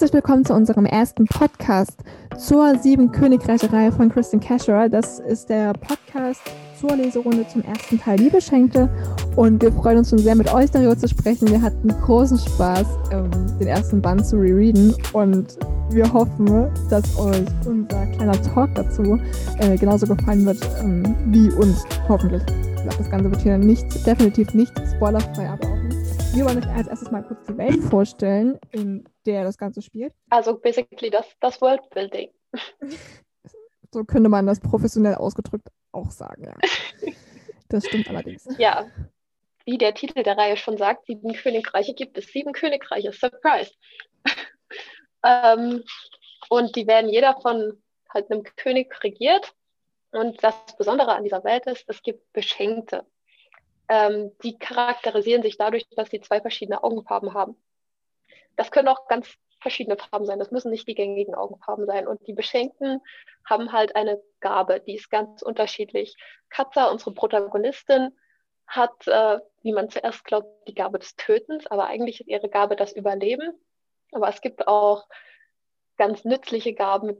Herzlich willkommen zu unserem ersten Podcast zur Sieben Königreiche-Reihe von Kristen Casherer. Das ist der Podcast zur Leserunde zum ersten Teil Liebe schenkte. Und wir freuen uns schon sehr, mit euch darüber zu sprechen. Wir hatten großen Spaß, ähm, den ersten Band zu rereaden. Und wir hoffen, dass euch unser kleiner Talk dazu äh, genauso gefallen wird ähm, wie uns, hoffentlich. Ich glaube, das Ganze wird hier nicht, definitiv nicht spoilerfrei, nicht. Wir wollen euch als erstes mal kurz die Welt vorstellen, in der das Ganze spielt. Also basically das, das Worldbuilding. So könnte man das professionell ausgedrückt auch sagen, ja. Das stimmt allerdings. Ja, wie der Titel der Reihe schon sagt, sieben Königreiche gibt es. Sieben Königreiche, Surprise. ähm, und die werden jeder von halt einem König regiert. Und das Besondere an dieser Welt ist, es gibt Beschenkte. Ähm, die charakterisieren sich dadurch, dass sie zwei verschiedene Augenfarben haben. Das können auch ganz verschiedene Farben sein. Das müssen nicht die gängigen Augenfarben sein. Und die Beschenkten haben halt eine Gabe, die ist ganz unterschiedlich. Katza, unsere Protagonistin, hat, äh, wie man zuerst glaubt, die Gabe des Tötens, aber eigentlich ist ihre Gabe das Überleben. Aber es gibt auch ganz nützliche Gaben,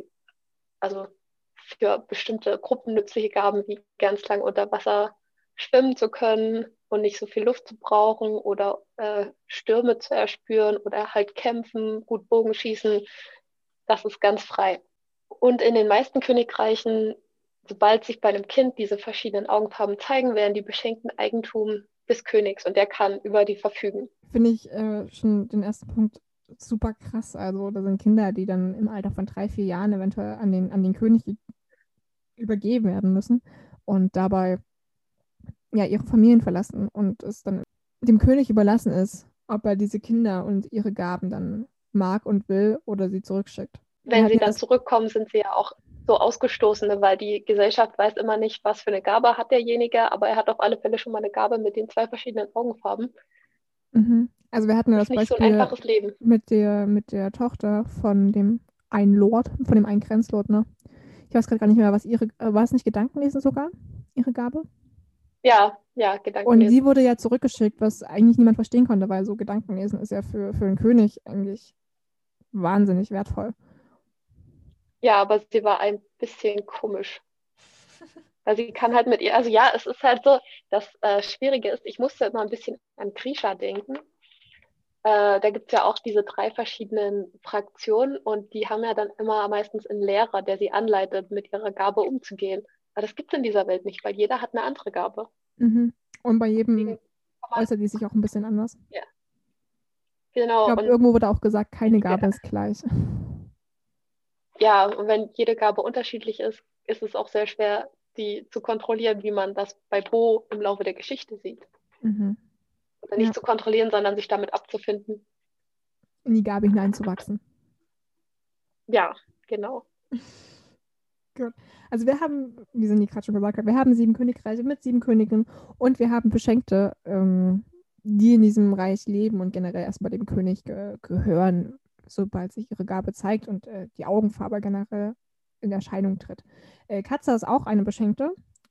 also für bestimmte Gruppen nützliche Gaben, wie ganz lang unter Wasser schwimmen zu können und nicht so viel Luft zu brauchen oder äh, Stürme zu erspüren oder halt kämpfen, gut Bogen schießen. Das ist ganz frei. Und in den meisten Königreichen, sobald sich bei einem Kind diese verschiedenen Augenfarben zeigen, werden die beschenkten Eigentum des Königs und der kann über die verfügen. Finde ich äh, schon den ersten Punkt super krass. Also da sind Kinder, die dann im Alter von drei, vier Jahren eventuell an den, an den König übergeben werden müssen und dabei ja ihre Familien verlassen und es dann dem König überlassen ist, ob er diese Kinder und ihre Gaben dann mag und will oder sie zurückschickt. Wenn sie dann zurückkommen, sind sie ja auch so Ausgestoßene, weil die Gesellschaft weiß immer nicht, was für eine Gabe hat derjenige, aber er hat auf alle Fälle schon mal eine Gabe mit den zwei verschiedenen Augenfarben. Mhm. Also wir hatten ja das, das Beispiel so mit der mit der Tochter von dem einen Lord, von dem einen Grenzlord, ne? Ich weiß gerade gar nicht mehr, was ihre, äh, war es nicht Gedankenlesen sogar, ihre Gabe? Ja, ja, Gedankenlesen. Und sie wurde ja zurückgeschickt, was eigentlich niemand verstehen konnte, weil so Gedankenlesen ist ja für, für einen König eigentlich wahnsinnig wertvoll. Ja, aber sie war ein bisschen komisch. Weil sie kann halt mit ihr, also ja, es ist halt so, das äh, Schwierige ist, ich musste immer ein bisschen an Grisha denken. Äh, da gibt es ja auch diese drei verschiedenen Fraktionen und die haben ja dann immer meistens einen Lehrer, der sie anleitet, mit ihrer Gabe umzugehen. Aber das gibt es in dieser Welt nicht, weil jeder hat eine andere Gabe. Mhm. Und bei jedem äußert die sich auch ein bisschen anders. Ja. Genau. Ich glaube, irgendwo wurde auch gesagt, keine Gabe ja. ist gleich. Ja, und wenn jede Gabe unterschiedlich ist, ist es auch sehr schwer, die zu kontrollieren, wie man das bei Bo im Laufe der Geschichte sieht. Mhm. Oder nicht ja. zu kontrollieren, sondern sich damit abzufinden. In die Gabe hineinzuwachsen. Ja, genau. Gut. Also wir haben, wie Cindy gerade schon gesagt hat, wir haben sieben Königreiche mit sieben Königen und wir haben Beschenkte, ähm, die in diesem Reich leben und generell erstmal dem König ge gehören, sobald sich ihre Gabe zeigt und äh, die Augenfarbe generell in Erscheinung tritt. Äh, Katza ist auch eine Beschenkte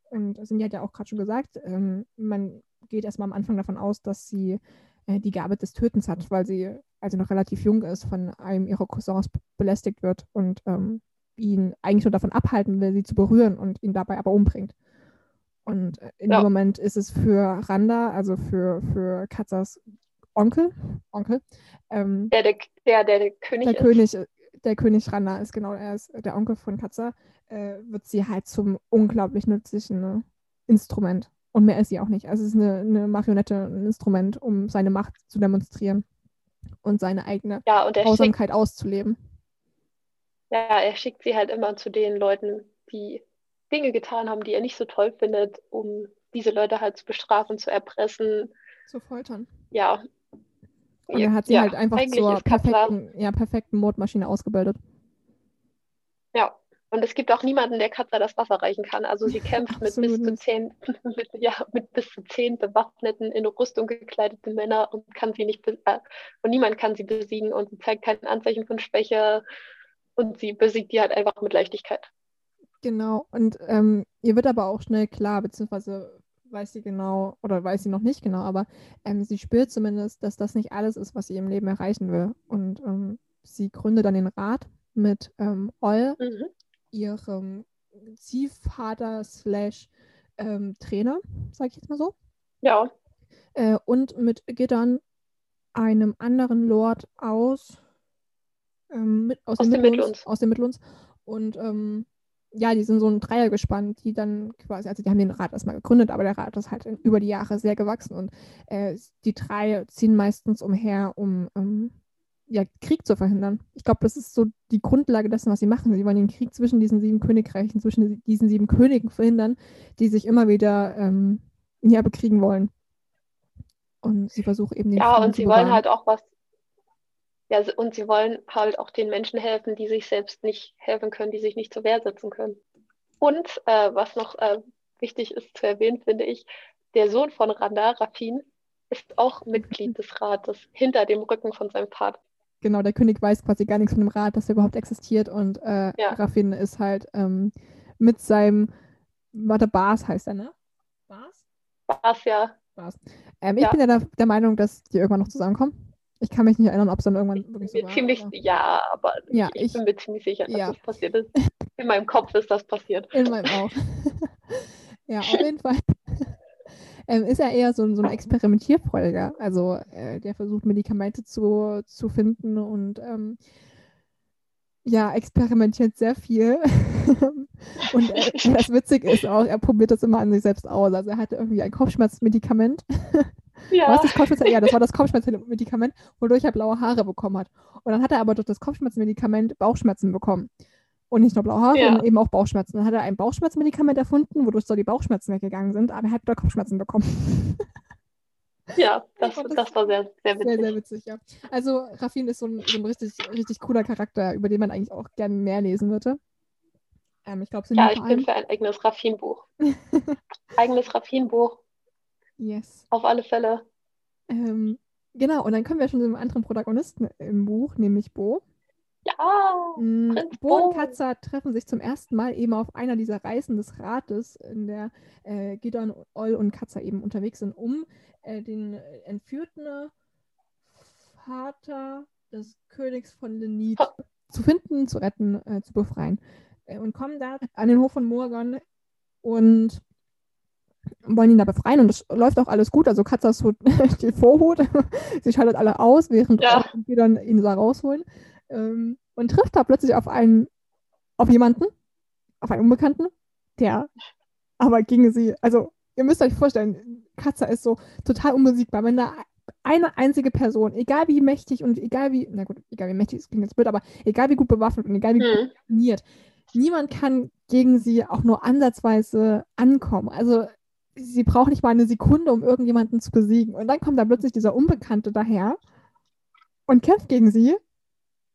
und Cindy hat ja auch gerade schon gesagt, ähm, man geht erstmal am Anfang davon aus, dass sie äh, die Gabe des Tötens hat, weil sie, als sie noch relativ jung ist, von einem ihrer Cousins belästigt wird und ähm, ihn eigentlich nur davon abhalten will, sie zu berühren und ihn dabei aber umbringt. Und äh, in ja. dem Moment ist es für Randa, also für, für Katzas Onkel, Onkel, ähm, der, der, der, der, König der ist. König, der König Randa ist genau, er ist der Onkel von Katza, äh, wird sie halt zum unglaublich nützlichen ne, Instrument. Und mehr ist sie auch nicht. Also es ist eine, eine Marionette, ein Instrument, um seine Macht zu demonstrieren und seine eigene ja, Grausamkeit auszuleben. Ja, er schickt sie halt immer zu den Leuten, die Dinge getan haben, die er nicht so toll findet, um diese Leute halt zu bestrafen, zu erpressen. Zu foltern. Ja. Und er hat sie ja, halt einfach zur perfekten, ja, perfekten Mordmaschine ausgebildet. Ja, und es gibt auch niemanden, der Katza das Wasser reichen kann. Also sie kämpft mit bis, zu zehn, mit, ja, mit bis zu zehn bewaffneten, in Rüstung gekleideten Männern und kann sie nicht äh, und niemand kann sie besiegen und sie zeigt kein Anzeichen von Schwäche und sie besiegt die halt einfach mit Leichtigkeit. Genau, und ähm, ihr wird aber auch schnell klar, beziehungsweise weiß sie genau, oder weiß sie noch nicht genau, aber ähm, sie spürt zumindest, dass das nicht alles ist, was sie im Leben erreichen will. Und ähm, sie gründet dann den Rat mit ähm, Oll, Mhm. ihrem Ziehvater slash ähm, Trainer, sage ich jetzt mal so. Ja, Äh, und mit Giddon, einem anderen Lord aus, ähm, mit, aus, Aus den Midlands. aus den Midlands. Und ähm, ja, die sind so ein Dreier gespannt, die dann quasi, also die haben den Rat erstmal gegründet, aber der Rat ist halt in, über die Jahre sehr gewachsen und äh, die drei ziehen meistens umher, um ähm, ja, Krieg zu verhindern. Ich glaube, das ist so die Grundlage dessen, was sie machen. Sie wollen den Krieg zwischen diesen sieben Königreichen, zwischen diesen sieben Königen verhindern, die sich immer wieder ähm, ja, bekriegen wollen. Und sie versuchen eben den ja, Frieden und sie wollen halt auch was, ja, und sie wollen halt auch den Menschen helfen, die sich selbst nicht helfen können, die sich nicht zur Wehr setzen können. Und äh, was noch äh, wichtig ist zu erwähnen, finde ich, der Sohn von Randa, Rafin, ist auch Mitglied des Rates hinter dem Rücken von seinem Vater. Genau, der König weiß quasi gar nichts von dem Rat, dass er überhaupt existiert. Und äh, Ja. Raffin ist halt ähm, mit seinem, warte, Bas heißt er, ne? Bas? Was ja, Bas. Ähm, ich Ja. bin ja der, der Meinung, dass die irgendwann noch zusammenkommen. Ich kann mich nicht erinnern, ob es dann irgendwann wirklich so war. ziemlich, aber ja, aber Ja, ich, ich- bin mir ziemlich sicher, dass ja. das passiert ist. In meinem Kopf ist das passiert. In meinem auch. ja, auf jeden Fall. ähm, ist er eher so, ein- so ein Experimentierfreudiger. Also äh, der versucht Medikamente zu, zu finden und ähm, ja, experimentiert sehr viel. und äh, das Witzige ist auch, er probiert das immer an sich selbst aus. Also er hatte irgendwie ein Kopfschmerzmedikament. Ja, Was das Kopfschmerz? Ja, das war das Kopfschmerzmedikament, wodurch er blaue Haare bekommen hat. Und dann hat er aber durch das Kopfschmerzmedikament Bauchschmerzen bekommen. Und nicht nur blaue Haare, Ja. sondern eben auch Bauchschmerzen. Dann hat er ein Bauchschmerzmedikament erfunden, wodurch so die Bauchschmerzen weggegangen sind, aber er hat wieder Kopfschmerzen bekommen. ja, das, das- das war sehr, sehr Sehr, sehr witzig. witzig, ja. Also Raffin ist so ein, so ein richtig, richtig cooler Charakter, über den man eigentlich auch gerne mehr lesen würde. Ähm, ich glaube, Ja, ich bin für ein eigenes Raffinbuch. Eigenes Raffinbuch, Yes. auf alle Fälle. Ähm, genau, und dann kommen wir schon zu einem anderen Protagonisten im Buch, nämlich Bo. Ja, Mm, Prinz Bo und. Katza treffen sich zum ersten Mal eben auf einer dieser Reisen des Rates, in der äh, Gidon, Oll und Katza eben unterwegs sind, um äh, den entführten Vater des Königs von Lenid Ha. zu finden, zu retten, äh, zu befreien. Äh, und kommen da an den Hof von Morgan und wollen ihn da befreien und das läuft auch alles gut. Also Katza ist so die Vorhut. Sie schaltet alle aus, während Ja. Und Gidon ihn da rausholen. Ähm, und trifft da plötzlich auf einen, auf jemanden, auf einen Unbekannten, der aber gegen sie, also ihr müsst euch vorstellen, Katza ist so total unbesiegbar. Wenn da eine einzige Person, egal wie mächtig und egal wie, na gut, egal wie mächtig, das klingt jetzt blöd, aber egal wie gut bewaffnet und egal wie gut Hm. trainiert, niemand kann gegen sie auch nur ansatzweise ankommen. Also sie braucht nicht mal eine Sekunde, um irgendjemanden zu besiegen. Und dann kommt da plötzlich dieser Unbekannte daher und kämpft gegen sie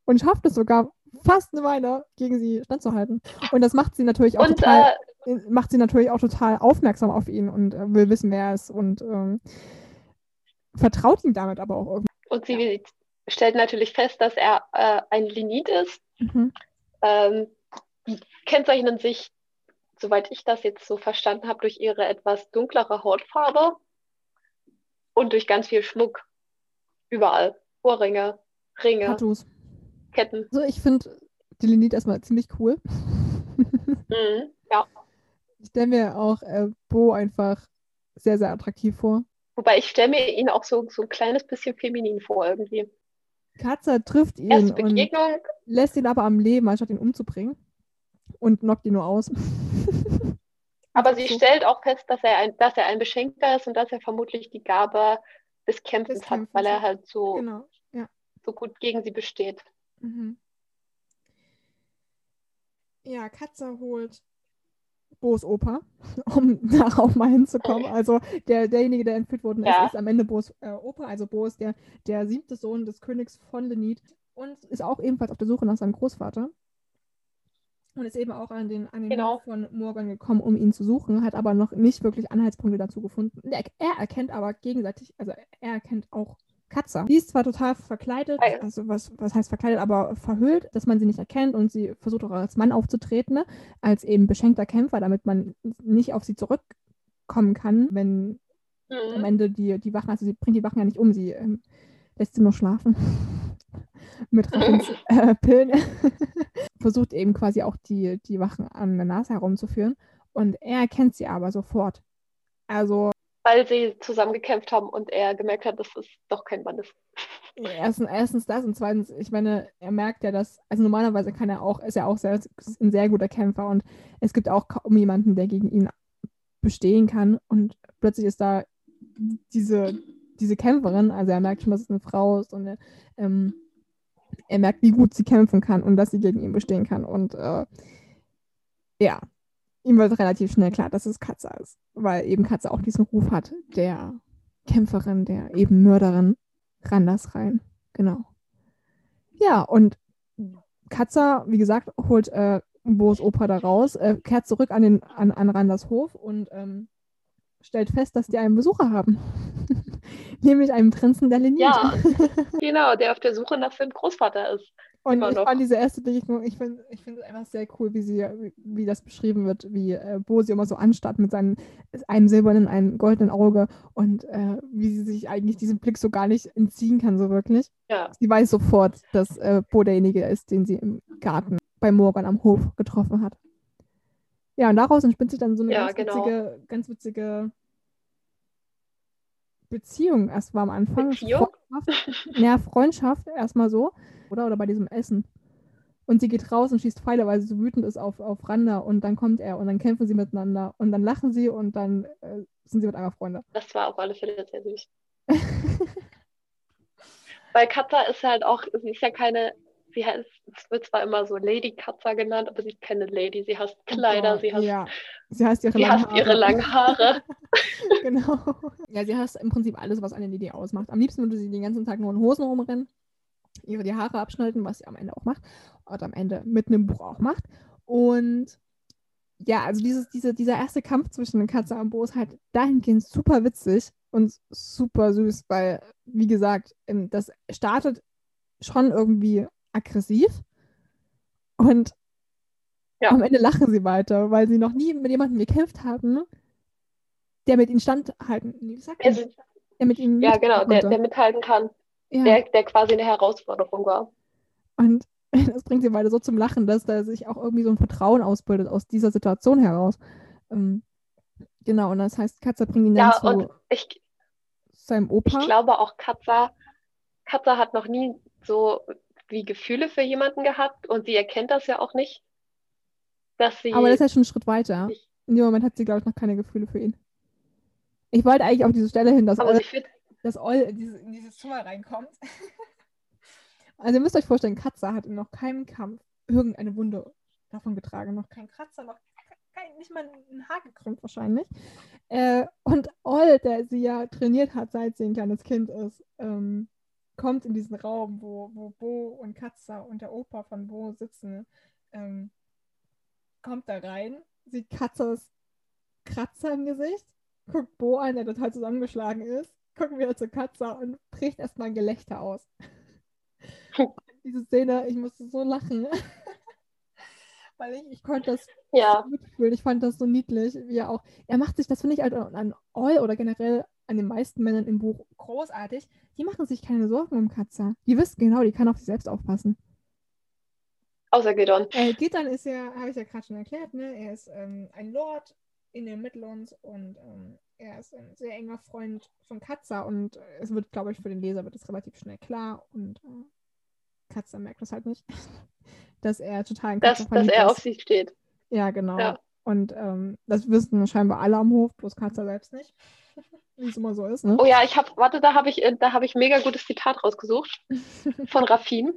und schafft es sogar fast eine Weile gegen sie standzuhalten. Und das macht sie natürlich auch Und total, äh, macht sie natürlich auch total aufmerksam auf ihn und äh, will wissen, wer er ist und ähm, vertraut ihm damit aber auch irgendwie. und sie stellt natürlich fest, dass er äh, ein Linit ist. Mhm. Ähm, die kennzeichnen sich, soweit ich das jetzt so verstanden habe, durch ihre etwas dunklere Hautfarbe und durch ganz viel Schmuck. Überall. Ohrringe, Ringe, Tattoos. Ketten. Also ich finde die Lenit erstmal ziemlich cool. Mhm. Ja. Ich stelle mir auch äh, Bo einfach sehr, sehr attraktiv vor. Wobei ich stelle mir ihn auch so, so ein kleines bisschen feminin vor irgendwie. Katza trifft ihn Erste Begegnung, lässt ihn aber am Leben, anstatt ihn umzubringen. Und knockt ihn nur aus. aber sie So. stellt auch fest, dass er ein, dass er ein Beschenkter ist und dass er vermutlich die Gabe des Kämpfens Des hat, Kämpfens weil er hat. halt so, Genau. Ja. so gut gegen sie besteht. Mhm. Ja, Katza holt Bo's Opa, um darauf mal hinzukommen. Also der, derjenige, der entführt worden ist, Ja. ist am Ende Bo's äh, Opa. Also Bo ist der, der siebte Sohn des Königs von Lenid und ist auch ebenfalls auf der Suche nach seinem Großvater. Und ist eben auch an den, an den Genau. Von Morgan gekommen, um ihn zu suchen, hat aber noch nicht wirklich Anhaltspunkte dazu gefunden. Er, er erkennt aber gegenseitig, also er erkennt auch Katza. Die ist zwar total verkleidet, also was, was heißt verkleidet, aber verhüllt, dass man sie nicht erkennt und sie versucht auch als Mann aufzutreten, ne? als eben beschenkter Kämpfer, damit man nicht auf sie zurückkommen kann, wenn am Mhm. Ende die, die Wachen, also sie bringt die Wachen ja nicht um, sie ähm, lässt sie nur schlafen. mit Raffins äh, Pillen, versucht eben quasi auch die, die Wachen an der Nase herumzuführen. Und er erkennt sie aber sofort. Also. Weil sie zusammengekämpft haben und er gemerkt hat, dass es doch kein Mann ist. Erstens, erstens das und zweitens, ich meine, er merkt ja, dass, also normalerweise kann er auch, ist er auch sehr, ein sehr guter Kämpfer und es gibt auch kaum jemanden, der gegen ihn bestehen kann und plötzlich ist da diese, diese Kämpferin, also er merkt schon, dass es eine Frau ist und er, ähm, er merkt, wie gut sie kämpfen kann und dass sie gegen ihn bestehen kann und äh, ja, ihm wird relativ schnell klar, dass es Katze ist, weil eben Katze auch diesen Ruf hat, der Kämpferin, der eben Mörderin, Randers rein. Genau. Ja, und Katze, wie gesagt, holt äh, Bo's Opa da raus, äh, kehrt zurück an, den, an, an Randers Hof und ähm, stellt fest, dass die einen Besucher haben. Nämlich einen Prinzen der Linie. Ja, genau, der auf der Suche nach seinem Großvater ist. Und ich fand diese erste Begegnung, ich finde ich find es einfach sehr cool, wie sie, wie, das beschrieben wird, wie äh, Bo sie immer so anstarrt mit seinem einem silbernen, einem goldenen Auge und äh, wie sie sich eigentlich diesem Blick so gar nicht entziehen kann, so wirklich. Ja. Sie weiß sofort, dass äh, Bo derjenige ist, den sie im Garten bei Morgan am Hof getroffen hat. Ja, und daraus entspinnt sich dann so eine ja, ganz, genau. witzige, ganz witzige Beziehung erst war am Anfang. Beziehung? Freundschaft. Ja, Freundschaft erstmal so. Oder? Oder bei diesem Essen. Und sie geht raus und schießt Pfeile, weil sie so wütend ist auf, auf Randa. Und dann kommt er und dann kämpfen sie miteinander. Und dann lachen sie und dann äh, sind sie mit einmal Freunde. Das war auf alle Fälle sehr süß. Weil Katza ist halt auch, sie ist ja keine, sie heißt, es wird zwar immer so Lady Katza genannt, aber sie ist keine Lady. Sie hasst Kleider, Oh, sie hasst, ja. Sie hasst ihre sie langen hasst ihre Haare. langen Haare. genau. Ja, sie hasst im Prinzip alles, was eine Lady ausmacht. Am liebsten würde sie den ganzen Tag nur in Hosen rumrennen, ihre die Haare abschneiden, was sie am Ende auch macht. Und am Ende mit einem Buch auch macht. Und ja, also dieses, diese, dieser erste Kampf zwischen Katze und Bo ist halt dahingehend super witzig und super süß, weil, wie gesagt, ähm, das startet schon irgendwie aggressiv und Ja. am Ende lachen sie weiter, weil sie noch nie mit jemandem gekämpft haben, der mit ihnen standhalten, nee, man? Also, der mit ihnen ja, genau, der, der mithalten kann, ja. der, der quasi eine Herausforderung war. Und das bringt sie beide so zum Lachen, dass da sich auch irgendwie so ein Vertrauen ausbildet aus dieser Situation heraus. Ähm, genau, und das heißt, Katze bringt ihn dann Ja, zu und ich, seinem ich Opa. glaube auch Katza, Katza hat noch nie so wie Gefühle für jemanden gehabt und sie erkennt das ja auch nicht, dass sie, Aber das ist ja schon ein Schritt weiter. In dem Moment hat sie, glaube ich, noch keine Gefühle für ihn. Ich wollte eigentlich auf diese Stelle hin, dass Oll, dass Oll in, diese, in dieses Zimmer reinkommt. also ihr müsst euch vorstellen, Katze hat in noch keinem Kampf irgendeine Wunde davon getragen. Noch kein Kratzer, noch kein, nicht mal ein Haar gekrümmt wahrscheinlich. Äh, und Oll, der sie ja trainiert hat, seit sie ein kleines Kind ist, ähm, kommt in diesen Raum, wo, wo Bo und Katza und der Opa von Bo sitzen. Ähm, kommt da rein, sieht Katzers Kratzer im Gesicht, guckt Bo an, der total zusammengeschlagen ist, guckt wieder zur Katze und bricht erstmal ein Gelächter aus. Diese Szene, ich musste so lachen. Weil ich, ich konnte das ja, mitfühlen. Ich fand das so niedlich, wie er auch. Er macht sich, das finde ich halt an, an All oder generell an den meisten Männern im Buch großartig. Die machen sich keine Sorgen um Katze. Die wissen genau, die kann auf sich selbst aufpassen. außer Gidon. Äh, Gitan ist ja, habe ich ja gerade schon erklärt, ne? Er ist ähm, ein Lord in den Midlands und ähm, er ist ein sehr enger Freund von Katza und äh, es wird, glaube ich, für den Leser wird es relativ schnell klar und äh, Katza merkt das halt nicht, dass er total in Dass, Katza dass verliebt er ist. auf sie steht. Ja, genau. Ja. Und ähm, das wissen scheinbar alle am Hof, bloß Katza selbst nicht. Wie es immer so ist, ne? Oh ja, ich habe, warte, da habe ich, äh, da habe ich mega gutes Zitat rausgesucht von Rafin.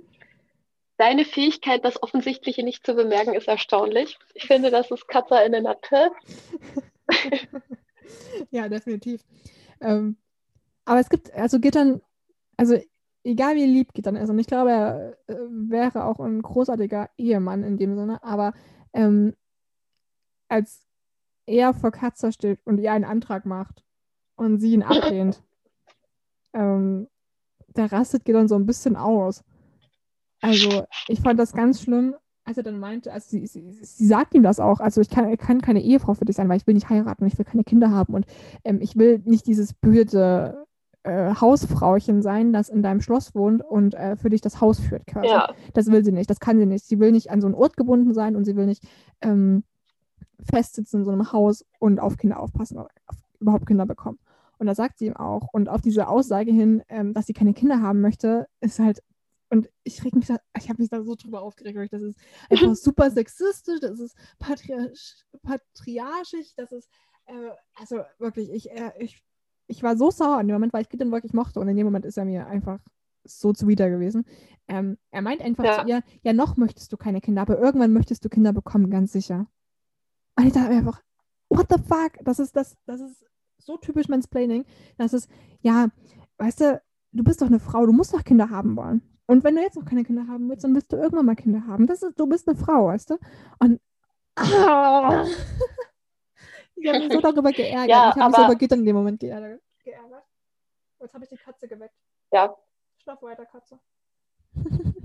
Deine Fähigkeit, das Offensichtliche nicht zu bemerken, ist erstaunlich. Ich finde, das ist Katza in der Natur. ja, definitiv. Ähm, aber es gibt, also Gittern, also egal wie lieb Gittern ist, und ich glaube, er äh, wäre auch ein großartiger Ehemann in dem Sinne, aber ähm, als er vor Katzer steht und ihr einen Antrag macht und sie ihn ablehnt, ähm, da rastet Gittern so ein bisschen aus. Also, ich fand das ganz schlimm, als er dann meinte, also sie, sie, sie sagt ihm das auch, also ich kann, ich kann keine Ehefrau für dich sein, weil ich will nicht heiraten, ich will keine Kinder haben und ähm, ich will nicht dieses böse äh, Hausfrauchen sein, das in deinem Schloss wohnt und äh, für dich das Haus führt quasi. Ja. Das will sie nicht, das kann sie nicht. Sie will nicht an so einen Ort gebunden sein und sie will nicht ähm, festsitzen in so einem Haus und auf Kinder aufpassen oder auf, überhaupt Kinder bekommen. Und da sagt sie ihm auch. Und auf diese Aussage hin, ähm, dass sie keine Kinder haben möchte, ist halt und ich reg mich da, ich habe mich da so drüber aufgeregt, weil das ist einfach super sexistisch, das ist patriarch, patriarchisch, das ist, äh, also wirklich, ich, äh, ich, ich war so sauer in dem Moment, weil ich Gideon wirklich mochte und in dem Moment ist er mir einfach so zuwider gewesen. Ähm, er meint einfach Ja. zu ihr, ja, noch möchtest du keine Kinder, aber irgendwann möchtest du Kinder bekommen, ganz sicher. Und ich dachte mir einfach, what the fuck? Das ist, das, das ist so typisch Mansplaining. Das ist, ja, weißt du, du bist doch eine Frau, du musst doch Kinder haben wollen. Und wenn du jetzt noch keine Kinder haben willst, dann willst du irgendwann mal Kinder haben. Das ist, du bist eine Frau, weißt du? Und ich habe mich so darüber geärgert. Ja, ich habe mich so aber- über Gittern in dem Moment geärgert. geärgert. Jetzt habe ich die Katze geweckt. Ja, Schlaf weiter, Katze.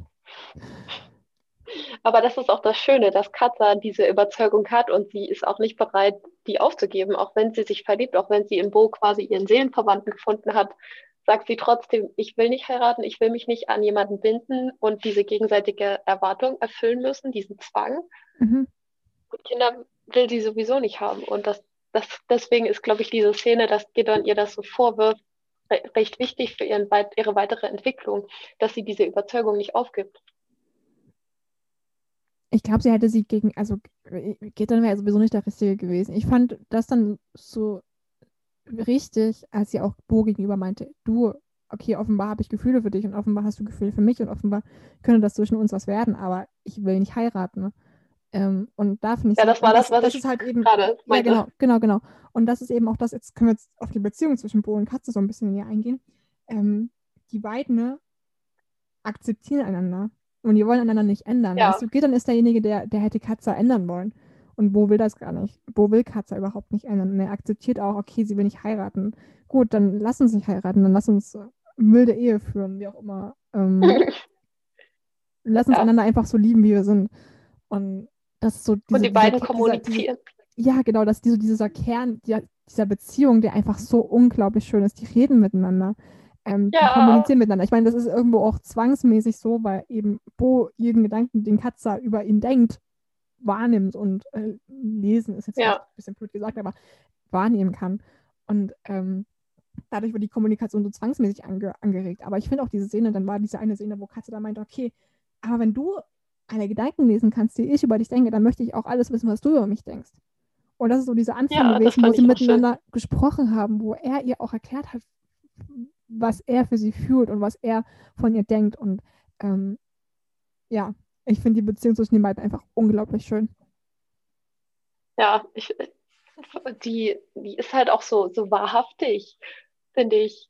aber das ist auch das Schöne, dass Katja diese Überzeugung hat und sie ist auch nicht bereit, die aufzugeben, auch wenn sie sich verliebt, auch wenn sie in Bo quasi ihren Seelenverwandten gefunden hat, sagt sie trotzdem, ich will nicht heiraten, ich will mich nicht an jemanden binden und diese gegenseitige Erwartung erfüllen müssen, diesen Zwang. Mhm. Und Kinder will sie sowieso nicht haben. Und das, das, deswegen ist, glaube ich, diese Szene, dass Gideon ihr das so vorwirft, re recht wichtig für ihren, ihre weitere Entwicklung, dass sie diese Überzeugung nicht aufgibt. Ich glaube, sie hätte sie gegen, also Gittern wäre sowieso nicht der Richtige gewesen. Ich fand das dann so richtig, als sie auch Bo gegenüber meinte, du, okay, offenbar habe ich Gefühle für dich und offenbar hast du Gefühle für mich und offenbar könnte das zwischen uns was werden, aber ich will nicht heiraten. Ne? Ähm, und da finde ich Ja, das war das, was das ich ist halt eben, gerade ja, genau, genau, genau. Und das ist eben auch das, jetzt können wir jetzt auf die Beziehung zwischen Bo und Katze so ein bisschen näher eingehen. Ähm, die beiden ne, akzeptieren einander und die wollen einander nicht ändern. Ja. Weißt du, Gideon ist derjenige, der, der hätte Katze ändern wollen. Und Bo will das gar nicht. Bo will Katze überhaupt nicht ändern. Und er akzeptiert auch, okay, sie will nicht heiraten. Gut, dann lass uns nicht heiraten, dann lass uns äh, milde Ehe führen, wie auch immer. Ähm, lass uns Ja. einander einfach so lieben, wie wir sind. Und das ist so diese, und die dieser- beiden dieser- kommunizieren. ja, genau, dass diese, dieser Kern dieser, dieser Beziehung, der einfach so unglaublich schön ist. Die reden miteinander, ähm, Ja. kommunizieren miteinander. Ich meine, das ist irgendwo auch zwangsmäßig so, weil eben Bo jeden Gedanken, den Katza über ihn denkt, wahrnimmt und äh, lesen ist jetzt Ja. ein bisschen blöd gesagt, aber wahrnehmen kann. Und ähm, dadurch wird die Kommunikation so zwangsmäßig ange angeregt. Aber ich finde auch diese Szene, dann war diese eine Szene, wo Katze da meinte, okay, aber wenn du eine Gedanken lesen kannst, die ich über dich denke, dann möchte ich auch alles wissen, was du über mich denkst. Und das ist so dieser Anfang Ja, gewesen, wo sie auch schön. miteinander gesprochen haben, wo er ihr auch erklärt hat, was er für sie fühlt und was er von ihr denkt. Und ähm, ja, ich finde die Beziehung zwischen den beiden einfach unglaublich schön. Ja, ich, die, die ist halt auch so, so wahrhaftig, finde ich.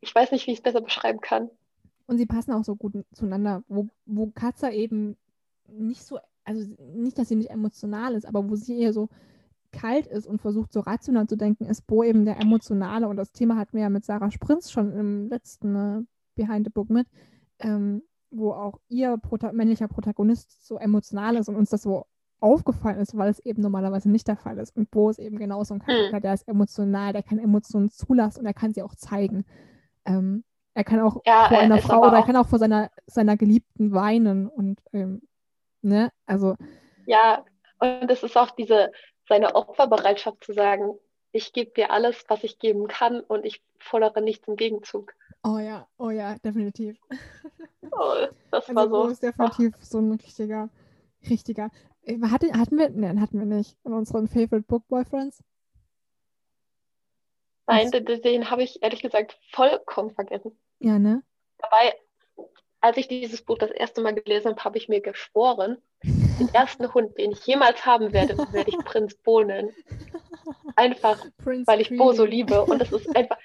Ich weiß nicht, wie ich es besser beschreiben kann. Und sie passen auch so gut zueinander, wo, wo Katza eben nicht so, also nicht, dass sie nicht emotional ist, aber wo sie eher so kalt ist und versucht, so rational zu denken, ist Bo eben der Emotionale. Und das Thema hatten wir ja mit Sarah Sprinz schon im letzten äh, Behind the Book mit, ähm, wo auch ihr Prota männlicher Protagonist so emotional ist und uns das so aufgefallen ist, weil es eben normalerweise nicht der Fall ist. Und Bo ist eben genauso ein Charakter, der ist emotional, der kann Emotionen zulassen und er kann sie auch zeigen. Ähm, er kann auch Ja, vor er einer Frau oder er kann auch vor seiner, seiner Geliebten weinen und ähm, ne, also Ja, und es ist auch diese, seine Opferbereitschaft zu sagen, ich gebe dir alles, was ich geben kann und ich fordere nichts im Gegenzug. oh ja, oh ja, definitiv. Oh, das Also war so. ist definitiv so ein richtiger, richtiger. Äh, Hatte, hatten wir, nein, hatten wir nicht in unseren Favorite Book Boyfriends. Nein, den, den habe ich ehrlich gesagt vollkommen vergessen. Ja, ne? Dabei, als ich dieses Buch das erste Mal gelesen habe, habe ich mir geschworen, den ersten Hund, den ich jemals haben werde, werde ich Prinz Bo nennen. Einfach, Prince weil ich Bo so liebe. Und es ist einfach.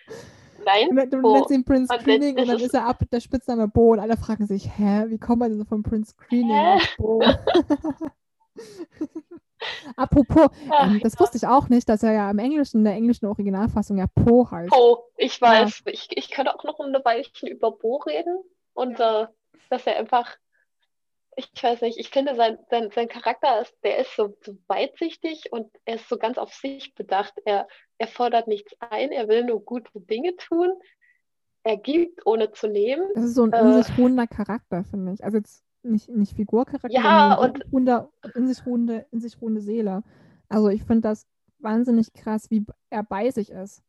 Nein, Du, Bo. nennst ihn das- Screening und dann ist- ist er ab der Spitzname Bo und alle fragen sich, hä, wie kommt man denn so von Prince Screening Hä? auf Bo? Apropos, Ach, ähm, das wusste ich auch nicht, dass er ja im Englischen, in der englischen Originalfassung ja Po heißt. Po, ich weiß. Ich, ich könnte auch noch ein Weilchen über Bo reden. Und äh, dass er einfach ich weiß nicht, ich finde, sein, sein, sein Charakter ist, der ist so, so weitsichtig und er ist so ganz auf sich bedacht. Er, er fordert nichts ein, er will nur gute Dinge tun. Er gibt, ohne zu nehmen. Das ist so ein in sich ruhender Charakter, finde ich. Also jetzt nicht, nicht Figurcharakter, ja, und ruhender, in, sich ruhende, in sich ruhende Seele. Also ich finde das wahnsinnig krass, wie er bei sich ist.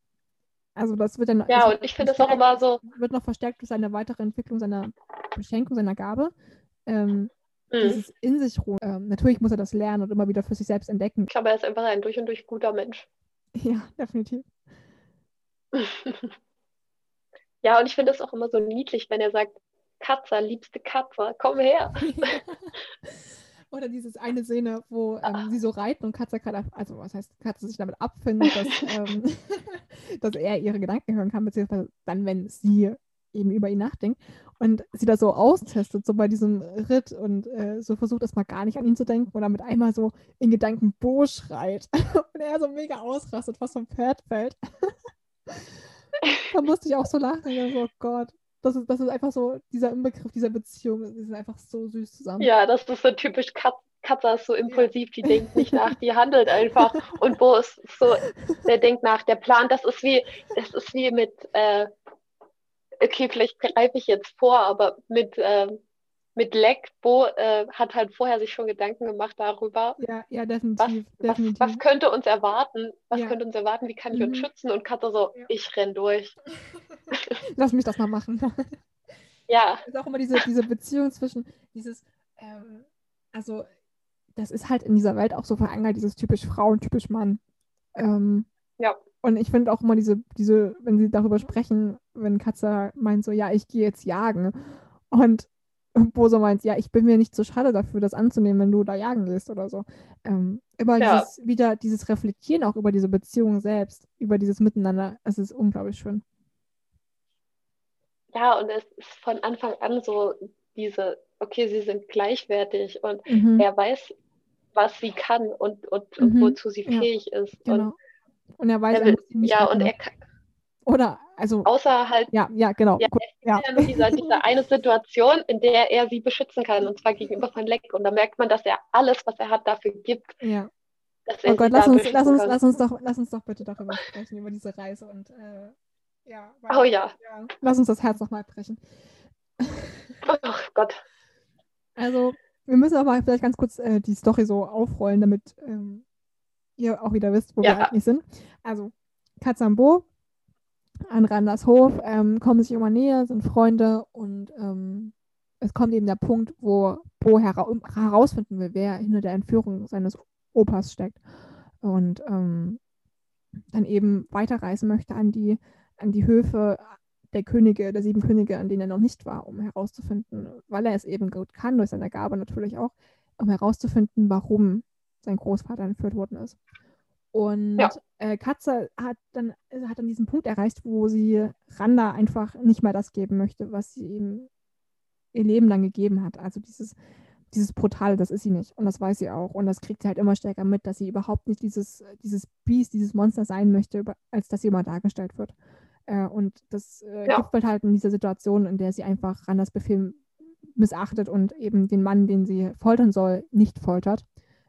Also das wird dann. Ja, und ich finde das auch immer so. Wird noch verstärkt durch seine weitere Entwicklung seiner Beschenkung, seiner Gabe. Ähm, mhm. Dieses in sich ruhen. Ähm, natürlich muss er das lernen und immer wieder für sich selbst entdecken. Ich glaube, er ist einfach ein durch und durch guter Mensch. Ja, definitiv. ja, und ich finde es auch immer so niedlich, wenn er sagt, Katze, liebste Katze, komm her. Oder dieses eine Szene, wo ähm, sie so reiten und Katze gerade, also was heißt, Katze sich damit abfindet, dass, ähm, dass er ihre Gedanken hören kann, beziehungsweise dann, wenn sie eben über ihn nachdenkt und sie da so austestet, so bei diesem Ritt und äh, so versucht erstmal gar nicht an ihn zu denken oder mit einmal so in Gedanken Bo schreit und er so mega ausrastet, fast vom Pferd fällt. da musste ich auch so lachen. Ich so, oh Gott, das ist, das ist einfach so dieser Inbegriff dieser Beziehung. Die sind einfach so süß zusammen. Ja, das ist so typisch Kat Katze ist so impulsiv, die denkt nicht nach, die handelt einfach. Und Bo ist so, der denkt nach, der plant. Das ist wie, das ist wie mit, äh, okay, vielleicht greife ich jetzt vor, aber mit, äh, mit Leck, Bo äh, hat halt vorher sich schon Gedanken gemacht darüber. Ja, ja, definitiv. Was, definitiv. was, was könnte uns erwarten? Was ja. könnte uns erwarten? Wie kann ich mhm. uns schützen? Und Katze so, ja. ich renn durch. Lass mich das mal machen. ja. Es ist auch immer diese, diese Beziehung zwischen dieses, ähm, also das ist halt in dieser Welt auch so verankert, dieses typisch Frau und typisch Mann. Ähm, ja. Und ich finde auch immer diese, diese, wenn sie darüber sprechen, wenn Katze meint so, ja, ich gehe jetzt jagen. Und Boso meint, ja, ich bin mir nicht so schade dafür, das anzunehmen, wenn du da jagen gehst oder so. Ähm, immer ja. dieses, wieder dieses Reflektieren auch über diese Beziehung selbst, über dieses Miteinander, es ist unglaublich schön. Ja, und es ist von Anfang an so diese, okay, sie sind gleichwertig und mhm. er weiß, was sie kann und, und, mhm. und wozu sie ja. fähig ist. Genau. Und, und er weiß, er will, ja, und er kann, oder, also. Außer halt. Ja, ja, genau. Ja, ja. ja nur diese, diese eine Situation, in der er sie beschützen kann, und zwar gegenüber von Leck. Und da merkt man, dass er alles, was er hat, dafür gibt. Ja. oh Gott, lass uns, lass, uns, lass, uns doch, lass uns doch bitte darüber sprechen, über diese Reise. Und, äh, ja, weil, oh ja. ja. Lass uns das Herz nochmal brechen. Oh Gott. Also, wir müssen aber vielleicht ganz kurz äh, die Story so aufrollen, damit ähm, ihr auch wieder wisst, wo ja. wir eigentlich sind. Also, Katzambo an Randers Hof, ähm, kommen sich immer näher, sind Freunde und ähm, es kommt eben der Punkt, wo Bo hera herausfinden will, wer hinter der Entführung seines Opas steckt und ähm, dann eben weiterreisen möchte an die, an die Höfe der Könige, der sieben Könige, an denen er noch nicht war, um herauszufinden, weil er es eben gut kann, durch seine Gabe natürlich auch, um herauszufinden, warum sein Großvater entführt worden ist. Und ja. äh, Katze hat dann, äh, hat dann diesen Punkt erreicht, wo sie Randa einfach nicht mehr das geben möchte, was sie ihm ihr Leben lang gegeben hat. Also dieses, dieses Brutale, das ist sie nicht. Und das weiß sie auch. Und das kriegt sie halt immer stärker mit, dass sie überhaupt nicht dieses, dieses Biest, dieses Monster sein möchte, als dass sie immer dargestellt wird. Äh, und das äh, ja. gipfelt halt in dieser Situation, in der sie einfach Randas Befehl missachtet und eben den Mann, den sie foltern soll, nicht foltert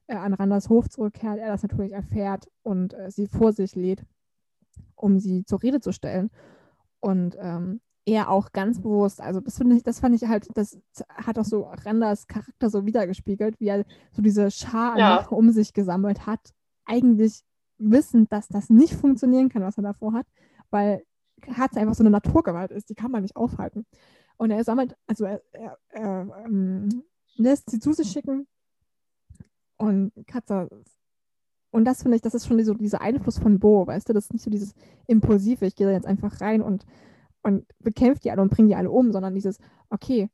äh, an Randas Hof zurückkehrt, er das natürlich erfährt und äh, sie vor sich lädt, um sie zur Rede zu stellen. Und ähm, er auch ganz bewusst, also das finde ich, das fand ich halt, das hat auch so Randas Charakter so wiedergespiegelt, wie er so diese Schar ja. um sich gesammelt hat, eigentlich wissend, dass das nicht funktionieren kann, was er davor hat, weil Katze einfach so eine Naturgewalt ist, die kann man nicht aufhalten. Und er sammelt, also er, er, er ähm, lässt sie zu sich schicken, und Katze. Und das finde ich, das ist schon so dieser Einfluss von Bo, weißt du, das ist nicht so dieses Impulsive, ich gehe da jetzt einfach rein und, und bekämpfe die alle und bringe die alle um, sondern dieses, okay,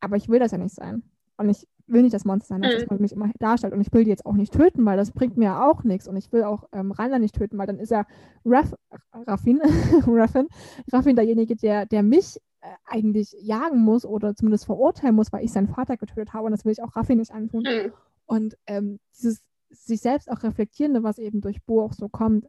aber ich will das ja nicht sein. Und ich will nicht das Monster sein, das mhm. mich immer darstellt. Und ich will die jetzt auch nicht töten, weil das bringt mir ja auch nichts. Und ich will auch ähm, Rainer nicht töten, weil dann ist ja Raff, Raffin, Raffin, Raffin derjenige, der, der mich äh, eigentlich jagen muss oder zumindest verurteilen muss, weil ich seinen Vater getötet habe. Und das will ich auch Raffin nicht antun. Mhm. Und ähm, dieses sich selbst auch reflektierende, was eben durch Bo auch so kommt,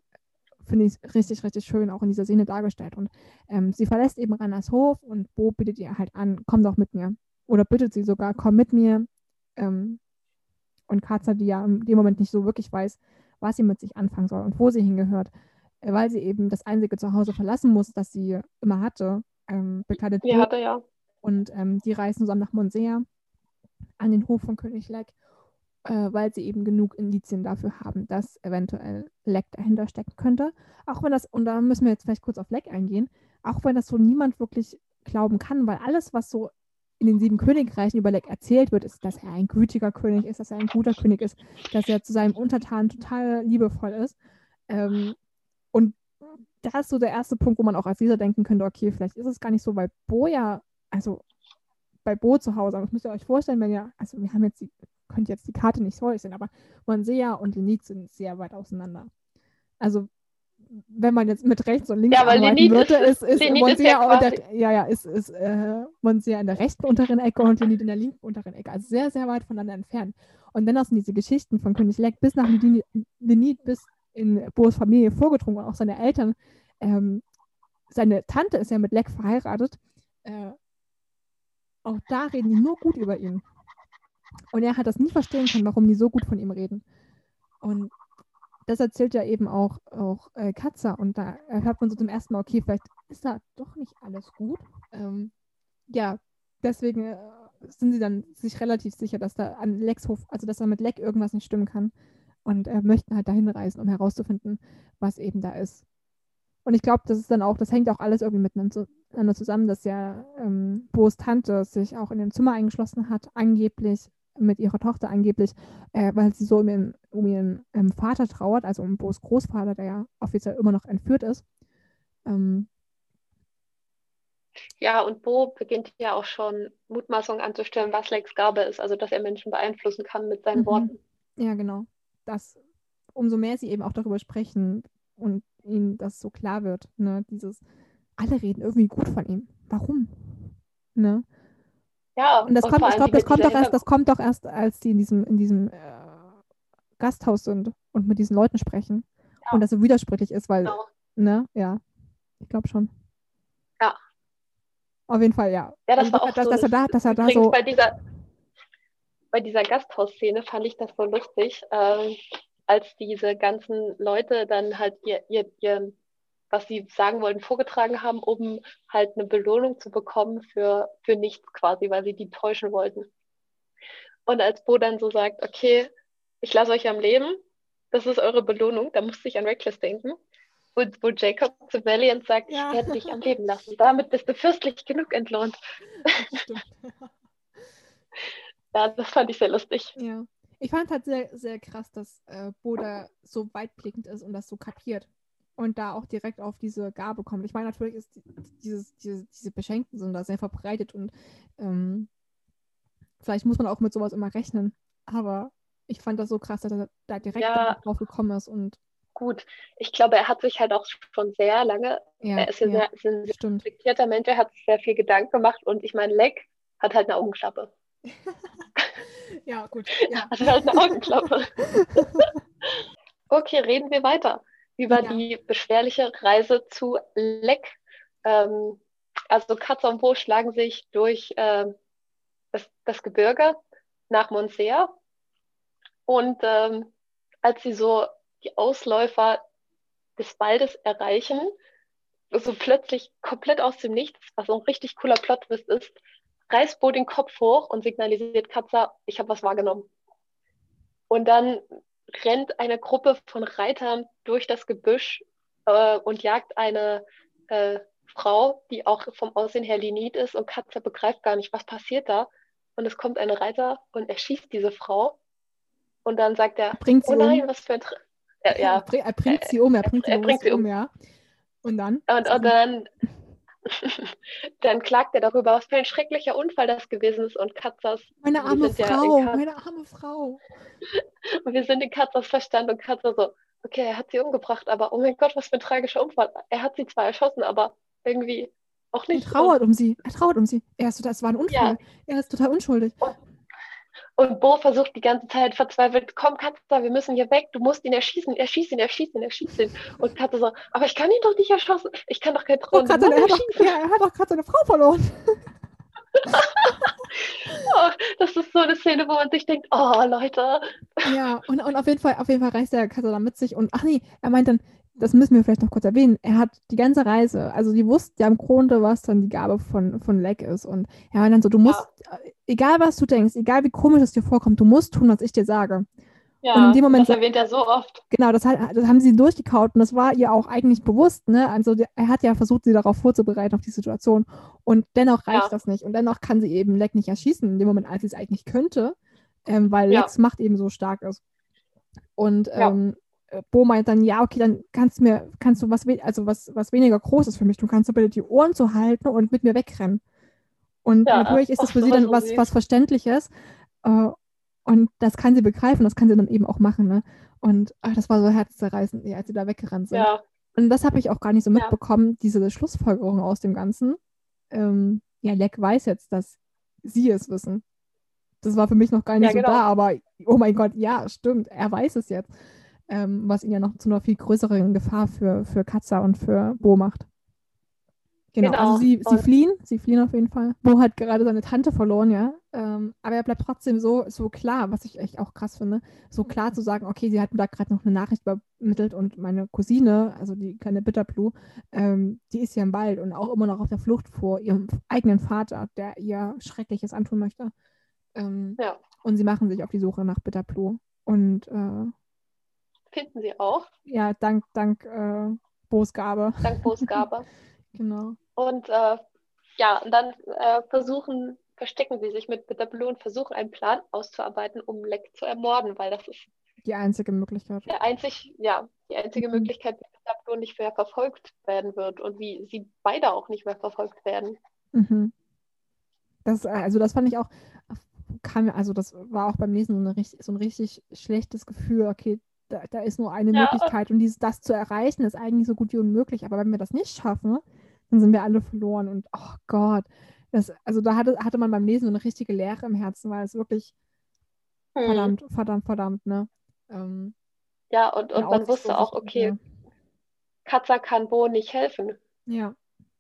finde ich richtig, richtig schön auch in dieser Szene dargestellt. Und ähm, sie verlässt eben Rannas Hof und Bo bittet ihr halt an, komm doch mit mir. oder bittet sie sogar, komm mit mir. Ähm, und Katza, die ja in dem Moment nicht so wirklich weiß, was sie mit sich anfangen soll und wo sie hingehört, äh, weil sie eben das einzige Zuhause verlassen muss, das sie immer hatte, ähm, bekleidet Die hatte ja. und ähm, die reisen zusammen nach Monsea an den Hof von König Leck, äh, weil sie eben genug Indizien dafür haben, dass eventuell Leck dahinter stecken könnte. Auch wenn das, und da müssen wir jetzt vielleicht kurz auf Leck eingehen, auch wenn das so niemand wirklich glauben kann, weil alles, was so in den sieben Königreichen über Leck erzählt wird, ist, dass er ein gütiger König ist, dass er ein guter König ist, dass er zu seinem Untertan total liebevoll ist. Ähm, und das ist so der erste Punkt, wo man auch als Leser denken könnte, okay, vielleicht ist es gar nicht so, weil Bo ja, also bei Bo zu Hause, das müsst ihr euch vorstellen, wenn ihr, also wir haben jetzt die, könnt jetzt die Karte nicht euch sehen, aber Monsea und Lenit sind sehr weit auseinander. Also wenn man jetzt mit rechts und links Ja, arbeiten würde, ist- ist, ist, Monsea ja ja, ja, ist, ist äh, in der rechten unteren Ecke und Lenit in der linken unteren Ecke. Also sehr, sehr weit voneinander entfernt. Und dennoch sind diese Geschichten von König Leck bis nach Lenit, Lenit bis in Bo's Familie vorgedrungen und auch seine Eltern. Ähm, seine Tante ist ja mit Leck verheiratet. Äh, auch da reden die nur gut über ihn. Und er hat das nie verstehen können, warum die so gut von ihm reden. Und das erzählt ja eben auch, auch äh, Katza. Und da hört man so zum ersten Mal, okay, vielleicht ist da doch nicht alles gut. Ähm, ja, deswegen äh, sind sie dann sich relativ sicher, dass da an Lecks Hof, also dass da mit Leck irgendwas nicht stimmen kann. Und äh, möchten halt dahin reisen, um herauszufinden, was eben da ist. Und ich glaube, das ist dann auch, das hängt auch alles irgendwie miteinander miteinander zusammen, dass ja ähm, Bo's Tante sich auch in dem Zimmer eingeschlossen hat, angeblich mit ihrer Tochter angeblich, äh, weil sie so um ihren, um ihren ähm, Vater trauert, also um Bo's Großvater, der ja offiziell immer noch entführt ist. Ähm, Ja, und Bo beginnt ja auch schon Mutmaßungen anzustellen, was Lecks Gabe ist, also dass er Menschen beeinflussen kann mit seinen Mhm. Worten. ja, genau. Das, umso mehr sie eben auch darüber sprechen und ihnen das so klar wird, ne, dieses, alle reden irgendwie gut von ihm. Warum? Ne? Ja, Und das und kommt, ich glaube, das kommt doch erst, das kommt doch erst, als die in diesem, in diesem äh, Gasthaus sind und mit diesen Leuten sprechen. Und das so widersprüchlich ist, weil, Genau. ne, ja, ich glaube schon. Ja. Auf jeden Fall, ja. Ja, das war auch dass, so dass er da, dass er da so, bei dieser, bei dieser Gasthausszene fand ich das so lustig, ähm, als diese ganzen Leute dann halt ihr, ihr, ihr, was sie sagen wollten, vorgetragen haben, um halt eine Belohnung zu bekommen für, für nichts quasi, weil sie die täuschen wollten. Und als Bo dann so sagt, okay, ich lasse euch am Leben, das ist eure Belohnung, da musste ich an Reckless denken. Und wo Jacob zu Valiant sagt, Ja. ich werde dich am Leben lassen. Damit bist du fürstlich genug entlohnt. stimmt. Ja, das fand ich sehr lustig. Ja. Ich fand halt sehr, sehr krass, dass äh, Boda so weitblickend ist und das so kapiert. Und da auch direkt auf diese Gabe kommt. Ich meine, natürlich ist die- dieses, diese, diese Beschenkten sind da sehr verbreitet und ähm, vielleicht muss man auch mit sowas immer rechnen. Aber ich fand das so krass, dass er da direkt Ja. drauf gekommen ist und Gut, ich glaube, er hat sich halt auch schon sehr lange, ja, er ist ja, sehr, ist ein sehr reflektierter Mensch, er hat sich sehr viel Gedanken gemacht und ich meine, Leck hat halt eine Augenklappe. Ja, gut. Ja. Hat halt eine Augenklappe. Okay, reden wir weiter über Ja. die beschwerliche Reise zu Leck. Ähm, also Katze und Bo schlagen sich durch ähm, das, das Gebirge nach Monsea. Und ähm, als sie so die Ausläufer des Waldes erreichen, so plötzlich komplett aus dem Nichts, was so ein richtig cooler Plot-Twist ist, reißt Bo den Kopf hoch und signalisiert Katza, ich habe was wahrgenommen. Und dann rennt eine Gruppe von Reitern durch das Gebüsch äh, und jagt eine äh, Frau, die auch vom Aussehen her Linit ist und Katze begreift gar nicht, was passiert da. Und es kommt ein Reiter und erschießt diese Frau. Und dann sagt er, Bringt sie oh nein, um. was für ein... Tr ja, ja. Er, bring, er bringt sie um, er bringt sie er bringt sie um, um. ja. Und dann? Und, und dann, dann klagt er darüber, was für ein schrecklicher Unfall das gewesen ist. Und Katzers, Meine arme ja Frau, Kat- meine arme Frau. und wir sind in Katzers Verstand und Katzer so, okay, er hat sie umgebracht, aber oh mein Gott, was für ein tragischer Unfall. Er hat sie zwar erschossen, aber irgendwie auch Er nicht. trauert um sie. Er trauert um sie. Er ist total, es war ein Unfall. Er ist total unschuldig. Und Bo versucht die ganze Zeit verzweifelt, komm Katzer, wir müssen hier weg, du musst ihn erschießen, erschieß ihn, erschieß ihn, erschieß ihn. Und Katze so, aber ich kann ihn doch nicht erschossen, ich kann doch keinen Oh, trauen Katze, er, hat doch, ja, er hat doch gerade seine Frau verloren. oh, das ist so eine Szene, wo man sich denkt, oh Leute. Ja, und, und auf jeden Fall, auf jeden Fall reißt der Katze dann mit sich und ach nee, er meint dann, das müssen wir vielleicht noch kurz erwähnen, er hat die ganze Reise, also die wussten ja im Grunde, was dann die Gabe von, von Leck ist. Und er meint dann so, du musst, ja. egal was du denkst, egal wie komisch es dir vorkommt, du musst tun, was ich dir sage. Ja, und in dem Moment, das erwähnt er so oft. Genau, das, das haben sie durchgekaut und das war ihr auch eigentlich bewusst. Ne? Also die, er hat ja versucht, sie darauf vorzubereiten, auf die Situation. Und dennoch reicht ja. das nicht. Und dennoch kann sie eben Leck nicht erschießen, in dem Moment, als sie es eigentlich könnte, ähm, weil ja. Lecks Macht eben so stark ist. Und ähm, äh, Bo meint dann, ja, okay, dann kannst du mir, kannst du was, also was, was weniger Großes für mich tun, kannst du bitte die Ohren zu halten und mit mir wegrennen. Und ja, natürlich ist das für sie dann was, was Verständliches. Äh, und das kann sie begreifen, das kann sie dann eben auch machen. Ne? Und ach, das war so herzzerreißend, als sie da weggerannt sind. Ja. Und das habe ich auch gar nicht so mitbekommen, ja. diese Schlussfolgerung aus dem Ganzen. Ähm, ja, Leck weiß jetzt, dass sie es wissen. Das war für mich noch gar nicht ja, genau. so da, aber oh mein Gott, ja, stimmt, er weiß es jetzt. Ähm, was ihn ja noch zu einer viel größeren Gefahr für, für Katza und für Bo macht. Genau, genau. also sie, sie fliehen, sie fliehen auf jeden Fall. Bo hat gerade seine Tante verloren, ja. Ähm, aber er bleibt trotzdem so, so klar, was ich echt auch krass finde, so klar zu sagen, okay, sie hat mir da gerade noch eine Nachricht übermittelt und meine Cousine, also die kleine Bitterblue, ähm, die ist ja im Wald und auch immer noch auf der Flucht vor ihrem eigenen Vater, der ihr Schreckliches antun möchte. Ähm, ja. Und sie machen sich auf die Suche nach Bitterblue. Und äh, finden sie auch. Ja, dank, dank äh, Bosgabe. Dank Bosgabe. genau. Und äh, ja, und dann äh, versuchen, verstecken sie sich mit Bitterblue und versuchen einen Plan auszuarbeiten, um Leck zu ermorden, weil das ist die einzige Möglichkeit. Der einzig, ja, die einzige mhm. Möglichkeit, wie Bitterblue nicht mehr verfolgt werden wird und wie sie beide auch nicht mehr verfolgt werden. Mhm. Das, also das fand ich auch, kam, also das war auch beim Lesen so, eine, so ein richtig schlechtes Gefühl, okay, da, da ist nur eine ja. Möglichkeit und dieses, das zu erreichen ist eigentlich so gut wie unmöglich, aber wenn wir das nicht schaffen, dann sind wir alle verloren. Und oh Gott, das, also da hatte, hatte man beim Lesen so eine richtige Leere im Herzen, weil es wirklich hm. verdammt, verdammt, verdammt, ne? Ähm, ja, und, und man wusste auch, okay, ja. Katza kann Bo nicht helfen. Ja,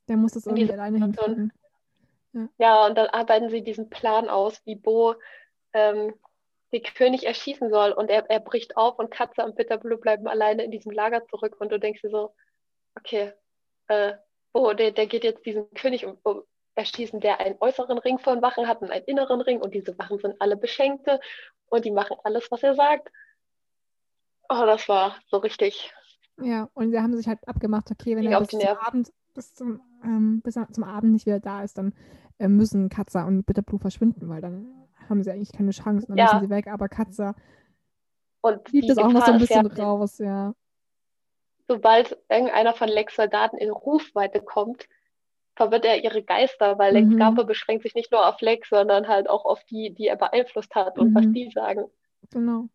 der muss das irgendwie alleine hinkriegen. Ja. ja, und dann arbeiten sie diesen Plan aus, wie Bo ähm, den König erschießen soll und er, er bricht auf und Katze und Bitterblue bleiben alleine in diesem Lager zurück und du denkst dir so, okay, äh, oh, der, der geht jetzt diesen König um, um, erschießen, der einen äußeren Ring von Wachen hat und einen inneren Ring und diese Wachen sind alle Beschenkte und die machen alles, was er sagt. Oh, das war so richtig. Ja, und sie haben sich halt abgemacht, okay, wenn er bis zum Abend, bis zum, ähm, bis zum Abend nicht wieder da ist, dann äh, müssen Katze und Bitterblue verschwinden, weil dann haben sie eigentlich keine Chance, dann ja. müssen sie weg, aber Katze und schiebt das auch noch so ein bisschen raus, ja sobald irgendeiner von Lex Soldaten in Rufweite kommt, verwirrt er ihre Geister, weil Lex mhm. Gabe beschränkt sich nicht nur auf Lex, sondern halt auch auf die, die er beeinflusst hat und mhm. was die sagen. Genau.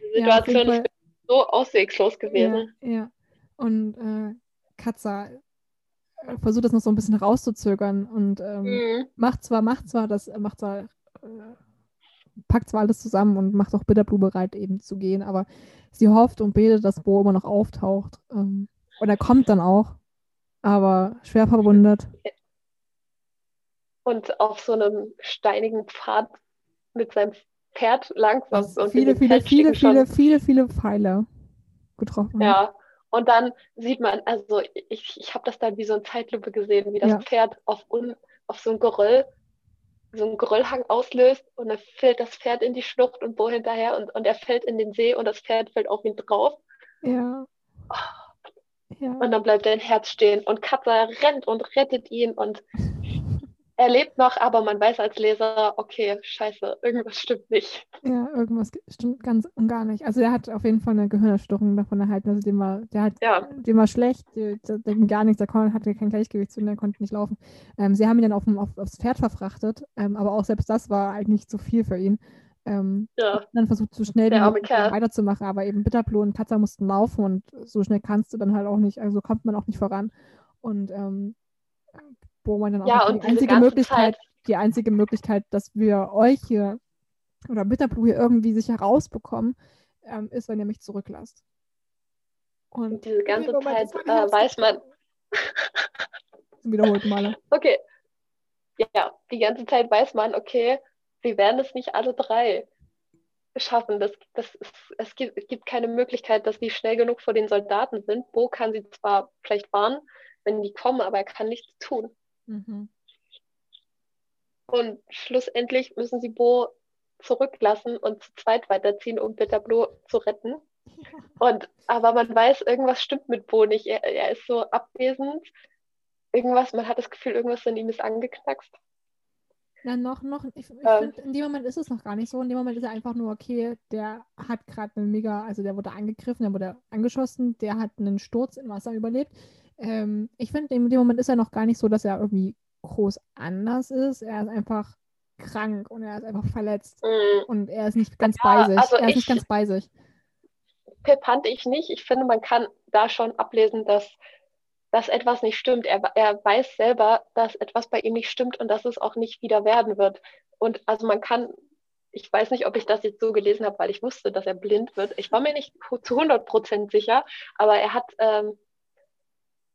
Die Situation ja, ist so auswegslos gewesen. Ja, ja. und äh, Katza äh, versucht das noch so ein bisschen rauszuzögern und ähm, mhm. macht zwar, macht zwar, das macht zwar, äh, packt zwar alles zusammen und macht auch Bitterblue bereit, eben zu gehen, aber sie hofft und betet, dass Bo immer noch auftaucht. Ähm, und er kommt dann auch, aber schwer verwundet. Und auf so einem steinigen Pfad mit seinem Pferd lang. Und viele, viele, viele, viele, viele, viele Pfeile getroffen. Ja, und dann sieht man, also ich, ich habe das dann wie so eine Zeitlupe gesehen, wie das ja. Pferd auf, un, auf so ein Geröll so einen Geröllhang auslöst und dann fällt das Pferd in die Schlucht und Bo hinterher und, und er fällt in den See und das Pferd fällt auf ihn drauf. Ja. Oh. ja. Und dann bleibt dein Herz stehen und Katze rennt und rettet ihn und er lebt noch, aber man weiß als Leser, okay, scheiße, irgendwas stimmt nicht. Ja, irgendwas stimmt ganz und gar nicht. Also er hat auf jeden Fall eine Gehirnerstörung davon erhalten. Also dem war, der hat, ja. dem war schlecht, ging gar nichts, der hatte kein Gleichgewicht und der konnte nicht laufen. Ähm, sie haben ihn dann auf, auf, aufs Pferd verfrachtet, ähm, aber auch selbst das war eigentlich zu viel für ihn. Ähm, ja. Dann versucht so schnell weiterzumachen, aber eben Bitterblue und Katza mussten laufen und so schnell kannst du dann halt auch nicht, also kommt man auch nicht voran. Und ähm, wo man dann ja, auch die einzige Möglichkeit, Zeit. die einzige Möglichkeit, dass wir euch hier oder Bitterblue hier irgendwie sich herausbekommen, ähm, ist, wenn ihr mich zurücklasst. Und, Und diese ganze Zeit äh, weiß man. Wiederholt Male. Okay. Ja, die ganze Zeit weiß man, okay, sie werden es nicht alle drei schaffen. Das, das ist, es, gibt, es gibt keine Möglichkeit, dass die schnell genug vor den Soldaten sind. Bo kann sie zwar vielleicht warnen, wenn die kommen, aber er kann nichts tun. Mhm. Und schlussendlich müssen sie Bo zurücklassen und zu zweit weiterziehen, um Bitterblo zu retten. Und, aber man weiß, irgendwas stimmt mit Bo nicht. Er, er ist so abwesend. Irgendwas, man hat das Gefühl, irgendwas in ihm ist angeknackst. Ja, noch, noch, ich, ich ähm, finde, in dem Moment ist es noch gar nicht so. In dem Moment ist er einfach nur, okay, der hat gerade einen mega, also der wurde angegriffen, der wurde angeschossen, der hat einen Sturz in Wasser überlebt. Ähm, ich finde, in dem Moment ist er noch gar nicht so, dass er irgendwie groß anders ist. Er ist einfach krank und er ist einfach verletzt. Mm. Und er ist nicht ganz ja, bei sich. Also er ist ich, nicht ganz bei sich. Pepant ich nicht. Ich finde, man kann da schon ablesen, dass dass etwas nicht stimmt. Er, er weiß selber, dass etwas bei ihm nicht stimmt und dass es auch nicht wieder werden wird. Und also man kann, ich weiß nicht, ob ich das jetzt so gelesen habe, weil ich wusste, dass er blind wird. Ich war mir nicht zu 100 Prozent sicher, aber er hat, ähm,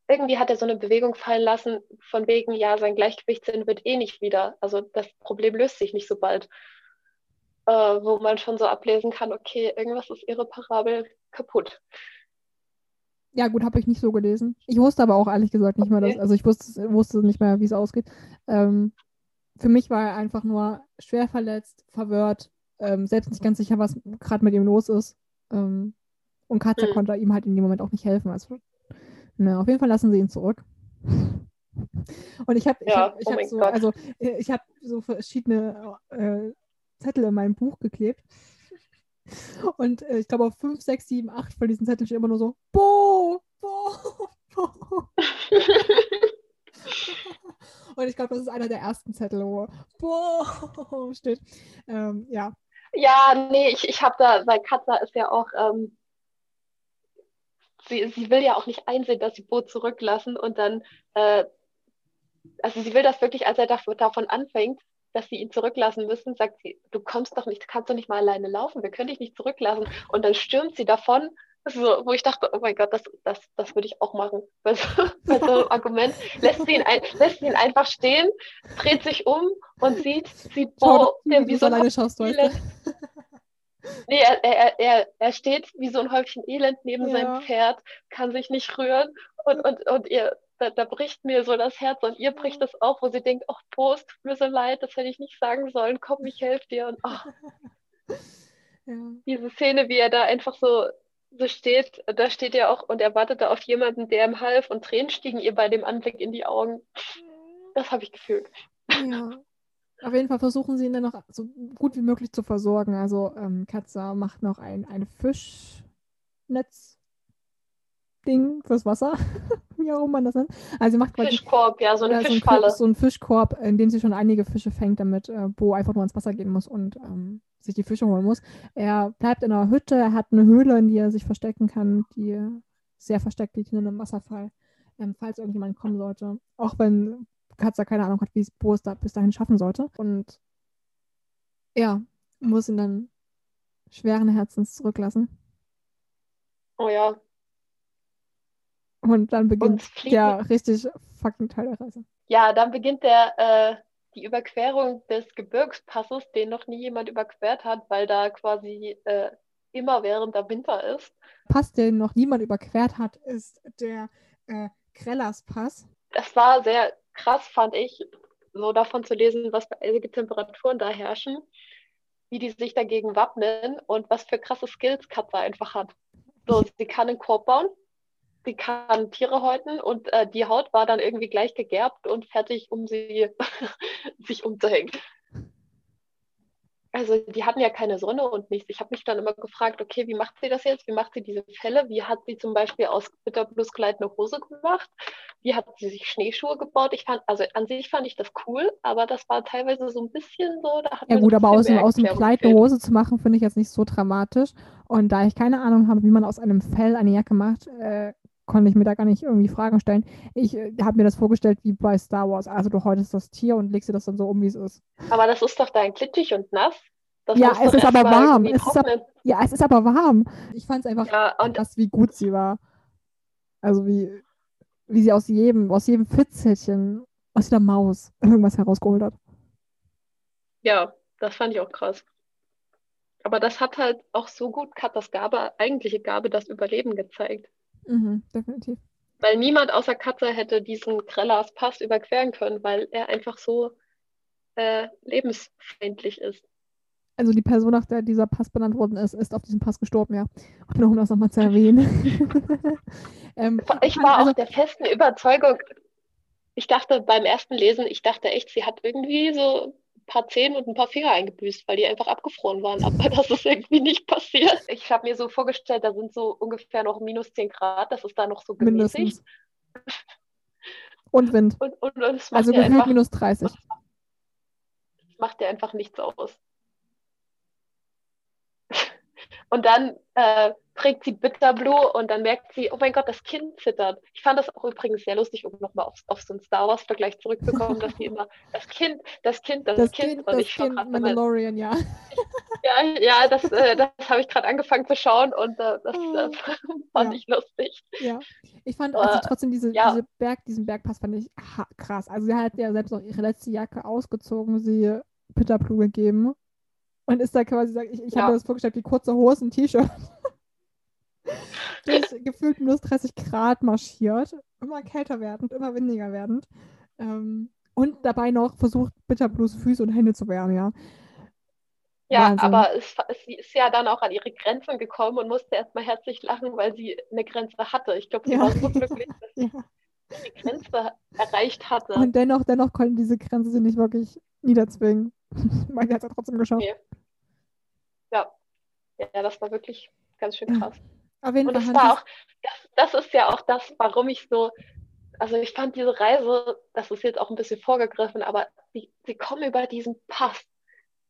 irgendwie hat er so eine Bewegung fallen lassen, von wegen, ja, sein Gleichgewichtssinn wird eh nicht wieder. Also das Problem löst sich nicht so bald. Äh, wo man schon so ablesen kann, okay, irgendwas ist irreparabel kaputt. Ja, gut, habe ich nicht so gelesen. Ich wusste aber auch ehrlich gesagt nicht okay. mehr, dass, also ich wusste, wusste nicht mehr, wie es ausgeht. Ähm, für mich war er einfach nur schwer verletzt, verwirrt, ähm, selbst nicht ganz sicher, was gerade mit ihm los ist. Ähm, und Katja mhm. konnte ihm halt in dem Moment auch nicht helfen. Also, na, auf jeden Fall lassen sie ihn zurück. Und ich habe ich ja, hab, ich oh hab so, also äh, ich habe so verschiedene äh, Zettel in meinem Buch geklebt. Und äh, ich glaube, auf 5, 6, 7, 8 von diesen Zetteln steht immer nur so: Bo, Bo, Bo. Und ich glaube, das ist einer der ersten Zettel, wo Bo steht. Ähm, ja. Ja, nee, ich, ich habe da, weil Katza ist ja auch, ähm, sie, sie will ja auch nicht einsehen, dass sie Bo zurücklassen und dann, äh, also sie will das wirklich, als er davon anfängt, dass sie ihn zurücklassen müssen, sagt sie, du kommst doch nicht, kannst doch nicht mal alleine laufen, wir können dich nicht zurücklassen. Und dann stürmt sie davon, so, wo ich dachte, oh mein Gott, das, das, das würde ich auch machen. Bei so, bei so einem Argument lässt sie, ihn ein, lässt ihn einfach stehen, dreht sich um und sieht, sieht Bo, der wie so ein Elend. Nee, er, er, er, er steht wie so ein Häufchen Elend neben ja. seinem Pferd, kann sich nicht rühren und, und, und ihr da, da, bricht mir so das Herz und ihr bricht es auch, wo sie denkt, ach, Post, tut mir so leid, das hätte ich nicht sagen sollen, komm, ich helfe dir. Und ach, ja. diese Szene, wie er da einfach so, so steht, da steht er auch und er wartet da auf jemanden, der ihm half und Tränen stiegen ihr bei dem Anblick in die Augen. Das habe ich gefühlt. Ja. Auf jeden Fall versuchen sie ihn dann noch so gut wie möglich zu versorgen. Also ähm, Katza macht noch ein, ein Fischnetz Ding fürs Wasser, wie auch immer man das nennt. Also sie macht quasi Fischkorb, ja, so eine so Fischfalle. so ein Fischkorb, in dem sie schon einige Fische fängt, damit äh, Bo einfach nur ins Wasser gehen muss und ähm, sich die Fische holen muss. Er bleibt in einer Hütte, er hat eine Höhle, in die er sich verstecken kann, die sehr versteckt liegt in einem Wasserfall, ähm, falls irgendjemand kommen sollte. Auch wenn Katza keine Ahnung hat, wie es Bo es da bis dahin schaffen sollte. Und ja, muss ihn dann schweren Herzens zurücklassen. Oh ja, und dann beginnt und der richtig fucking Teil der Reise. Ja, dann beginnt der, äh, die Überquerung des Gebirgspasses, den noch nie jemand überquert hat, weil da quasi äh, immer während der Winter ist. Pass, den noch niemand überquert hat, ist der äh, Krellas-Pass. Das war sehr krass, fand ich, so davon zu lesen, was für eisige Temperaturen da herrschen, wie die sich dagegen wappnen und was für krasse Skills Katze einfach hat. So, sie kann einen Korb bauen, sie kann Tiere häuten und äh, die Haut war dann irgendwie gleich gegerbt und fertig, um sie sich umzuhängen. Also die hatten ja keine Sonne und nichts. Ich habe mich dann immer gefragt, okay, wie macht sie das jetzt? Wie macht sie diese Fälle? Wie hat sie zum Beispiel aus Bitterblueskleid eine Hose gemacht? Wie hat sie sich Schneeschuhe gebaut? Ich fand, also an sich fand ich das cool, aber das war teilweise so ein bisschen so. Ja gut, aber aus, aus dem Kleid eine Hose zu machen, finde ich jetzt nicht so dramatisch. Und da ich keine Ahnung habe, wie man aus einem Fell eine Jacke macht, äh, konnte ich mir da gar nicht irgendwie Fragen stellen. Ich äh, habe mir das vorgestellt wie bei Star Wars. Also du häutest das Tier und legst dir das dann so um, wie es ist. Aber das ist doch dein glitschig und nass. Das ja, es ist aber warm. Es ist ab, ja, es ist aber warm. Ich fand es einfach ja, und krass, wie gut sie war. Also wie, wie sie aus jedem, aus jedem Fitzelchen, aus jeder Maus irgendwas herausgeholt hat. Ja, Das fand ich auch krass. Aber das hat halt auch so gut Katas Gabe, eigentliche Gabe, das Überleben gezeigt. Mhm, definitiv. Weil niemand außer Katze hätte diesen Krellas Pass überqueren können, weil er einfach so äh, lebensfeindlich ist. Also die Person, nach der dieser Pass benannt worden ist, ist auf diesem Pass gestorben, ja. Und nur um das nochmal zu erwähnen. ähm, ich war also, auch der festen Überzeugung, ich dachte beim ersten Lesen, ich dachte echt, sie hat irgendwie so paar Zehen und ein paar Finger eingebüßt, weil die einfach abgefroren waren. Aber das ist irgendwie nicht passiert. Ich habe mir so vorgestellt, da sind so ungefähr noch minus 10 Grad, das ist da noch so gemäßigt. Mindestens. Und Wind. Und, und, und also gefühlt einfach, minus 30. Macht dir einfach nichts aus. Und dann äh, trägt sie Bitterblue und dann merkt sie, oh mein Gott, das Kind zittert. Ich fand das auch übrigens sehr lustig, um nochmal auf, auf so einen Star Wars-Vergleich zurückzukommen, dass sie immer das Kind, das Kind, das, das Kind, kind und das ich kind Mandalorian, ja. Ja, ja, das, äh, das habe ich gerade angefangen zu schauen und äh, das, das fand ja. ich lustig. Ja, ich fand also trotzdem diese, ja. diese Berg, diesen Bergpass fand ich krass. Also sie hat ja selbst auch ihre letzte Jacke ausgezogen, sie Bitterblue gegeben und ist da quasi, ich, ich ja. habe mir das vorgestellt, wie kurze Hosen, T-Shirt. Durch gefühlt minus 30 Grad marschiert, immer kälter werdend, immer windiger werdend. Ähm, und dabei noch versucht, Bitterblues Füße und Hände zu wärmen, ja. Ja, Wahnsinn. aber es, sie ist ja dann auch an ihre Grenzen gekommen und musste erstmal herzlich lachen, weil sie eine Grenze hatte. Ich glaube, sie ja. war so glücklich, dass ja. sie die Grenze erreicht hatte. Und dennoch, dennoch konnten diese Grenze sie nicht wirklich niederzwingen. Weil sie hat es ja trotzdem geschafft. Okay. Ja. Ja, das war wirklich ganz schön krass. Auf jeden und. Das, war auch, das, das ist ja auch das, warum ich so, also ich fand diese Reise, das ist jetzt auch ein bisschen vorgegriffen, aber sie, sie kommen über diesen Pass.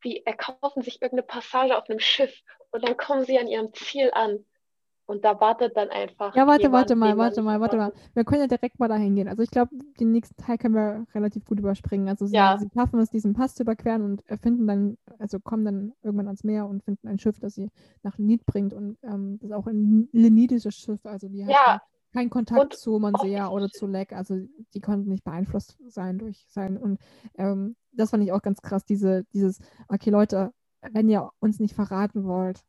Sie erkaufen sich irgendeine Passage auf einem Schiff und dann kommen sie an ihrem Ziel an. Und da wartet dann einfach. Ja, warte, jemand, warte mal, warte mal, warte mal. Wir können ja direkt mal dahin gehen. Also ich glaube, den nächsten Teil können wir relativ gut überspringen. Also sie, ja. sie schaffen es, diesen Pass zu überqueren und finden dann, also kommen dann irgendwann ans Meer und finden ein Schiff, das sie nach Lenid bringt. Und ähm, das ist auch ein lenidisches Schiff. Also die ja. haben keinen Kontakt und, zu Monsea oder zu Leck. Also die konnten nicht beeinflusst sein durch sein. Und ähm, das fand ich auch ganz krass, diese, dieses, okay, Leute, wenn ihr uns nicht verraten wollt,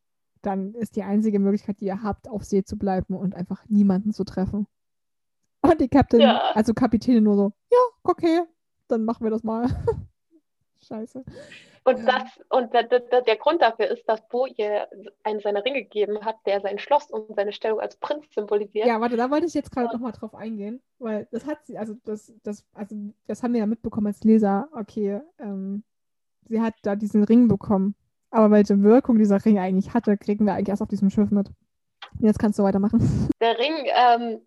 dann ist die einzige Möglichkeit, die ihr habt, auf See zu bleiben und einfach niemanden zu treffen. Und die Captain, ja. also Kapitäne nur so, ja, okay, dann machen wir das mal. Scheiße. Und, ja. das, und der, der, der, Grund dafür ist, dass Bo ihr einen seine Ringe gegeben hat, der sein Schloss und seine Stellung als Prinz symbolisiert. Ja, warte, da wollte ich jetzt gerade nochmal drauf eingehen, weil das hat sie, also das, das, also das haben wir ja mitbekommen als Leser, okay, ähm, sie hat da diesen Ring bekommen aber welche Wirkung dieser Ring eigentlich hatte, kriegen wir eigentlich erst auf diesem Schiff mit. Jetzt kannst du weitermachen. Der Ring, ähm,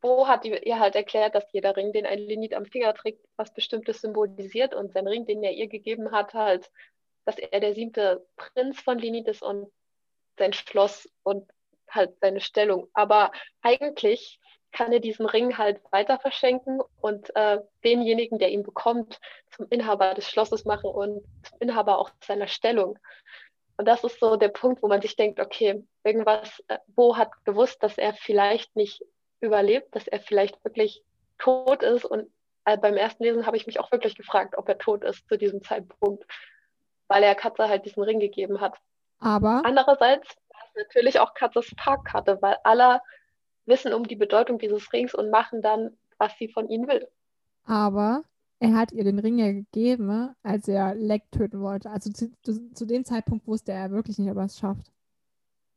Bo hat ihr halt erklärt, dass jeder Ring, den ein Lenit am Finger trägt, was Bestimmtes symbolisiert und sein Ring, den er ihr gegeben hat, halt, dass er der siebte Prinz von Lenit ist und sein Schloss und halt seine Stellung. Aber eigentlich kann er diesen Ring halt weiter verschenken und äh, denjenigen, der ihn bekommt, zum Inhaber des Schlosses machen und zum Inhaber auch seiner Stellung. Und das ist so der Punkt, wo man sich denkt, okay, irgendwas, äh, Bo hat gewusst, dass er vielleicht nicht überlebt, dass er vielleicht wirklich tot ist. Und äh, beim ersten Lesen habe ich mich auch wirklich gefragt, ob er tot ist zu diesem Zeitpunkt, weil er Katze halt diesen Ring gegeben hat. Aber andererseits war es natürlich auch Katzes Parkkarte, weil aller wissen um die Bedeutung dieses Rings und machen dann, was sie von ihnen will. Aber er hat ihr den Ring ja gegeben, als er Leck töten wollte. Also zu, zu, zu dem Zeitpunkt wusste er wirklich nicht, ob er es schafft.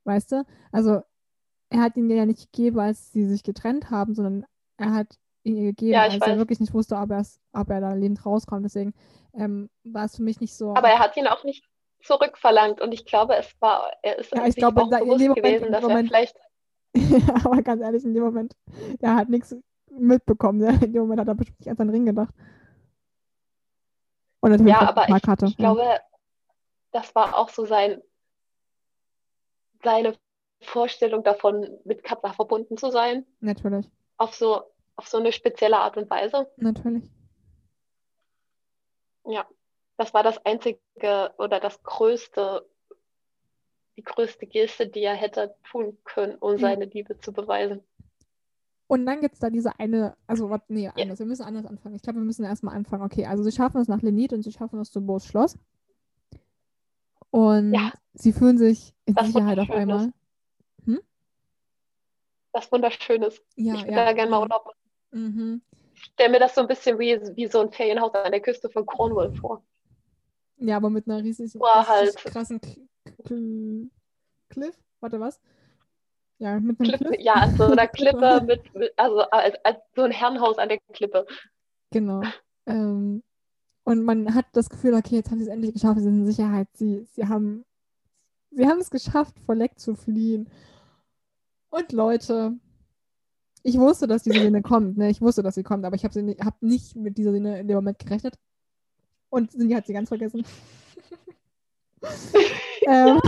Weißt du? Also er hat ihn ja nicht gegeben, als sie sich getrennt haben, sondern er hat ihn ihr gegeben, ja, als weiß. er wirklich nicht wusste, ob, ob er da lebend rauskommt. Deswegen ähm, war es für mich nicht so. Aber er hat ihn auch nicht zurückverlangt und ich glaube, es war, er ist ja, ich glaube, auch bewusst Moment, gewesen, dass Moment, er vielleicht ja, aber ganz ehrlich, in dem Moment, der hat nichts mitbekommen. In dem Moment hat er bestimmt nicht an seinen Ring gedacht. Und natürlich ja, aber ich, ich, glaube, das war auch so sein, seine Vorstellung davon, mit Kappa verbunden zu sein. Natürlich. Auf so, auf so eine spezielle Art und Weise. Natürlich. Ja, das war das einzige oder das größte die größte Geste, die er hätte tun können, um ja. seine Liebe zu beweisen. Und dann gibt es da diese eine, also was, nee, anders, ja. wir müssen anders anfangen. Ich glaube, wir müssen erstmal anfangen. Okay, also sie schaffen es nach Lenit und sie schaffen es zu Bo's Schloss. Und Ja. sie fühlen sich in Das Sicherheit auf einmal. Was Wunderschönes. Ja, ich will ja. da gerne mal. Urlaub machen. Mhm. Ich stelle mir das so ein bisschen wie, wie so ein Ferienhaus an der Küste von Cornwall vor. Ja, aber mit einer riesig, Boah, richtig halt. krassen Cliff. Warte, was? Ja, mit einem Klippe, Cliff. ja, an so einer. Klippe mit, mit also als, als so ein Herrenhaus an der Klippe. Genau. Ähm, und man hat das Gefühl, okay, jetzt haben sie es endlich geschafft, sie sind in Sicherheit. Sie, sie haben, sie haben es geschafft, vor Leck zu fliehen. Und Leute, ich wusste, dass diese Szene kommt, ne? Ich wusste, dass sie kommt, aber ich habe nicht, hab nicht mit dieser Szene in dem Moment gerechnet. Und Cindy hat sie ganz vergessen. ähm,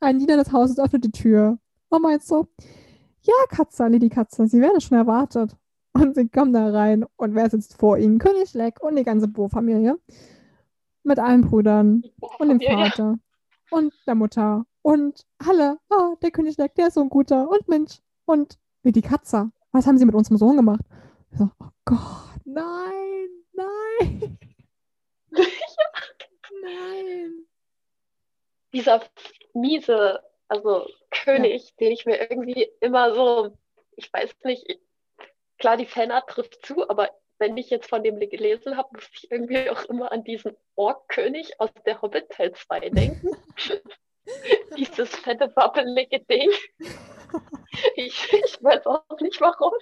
ein Diener des Hauses öffnet die Tür. Und meint so, ja, Katze, Lady Katze, Sie werden schon erwartet. Und sie kommen da rein und wer sitzt vor ihnen? König Leck und die ganze Bo-Familie. Mit allen Brüdern und dem ja. Vater und der Mutter und alle. Ah, der König Leck, der ist so ein guter und Mensch. Und Lady Katze, was haben Sie mit unserem Sohn gemacht? Ich so, oh Gott, nein, nein. Nein. Dieser miese, also König, den ich mir irgendwie immer so, ich weiß nicht, klar, die Fanart trifft zu, aber wenn ich jetzt von dem gelesen habe, musste ich irgendwie auch immer an diesen Ork-König aus der Hobbit Teil 2 denken. Dieses fette, wappelige Ding. Ich, ich weiß auch nicht warum.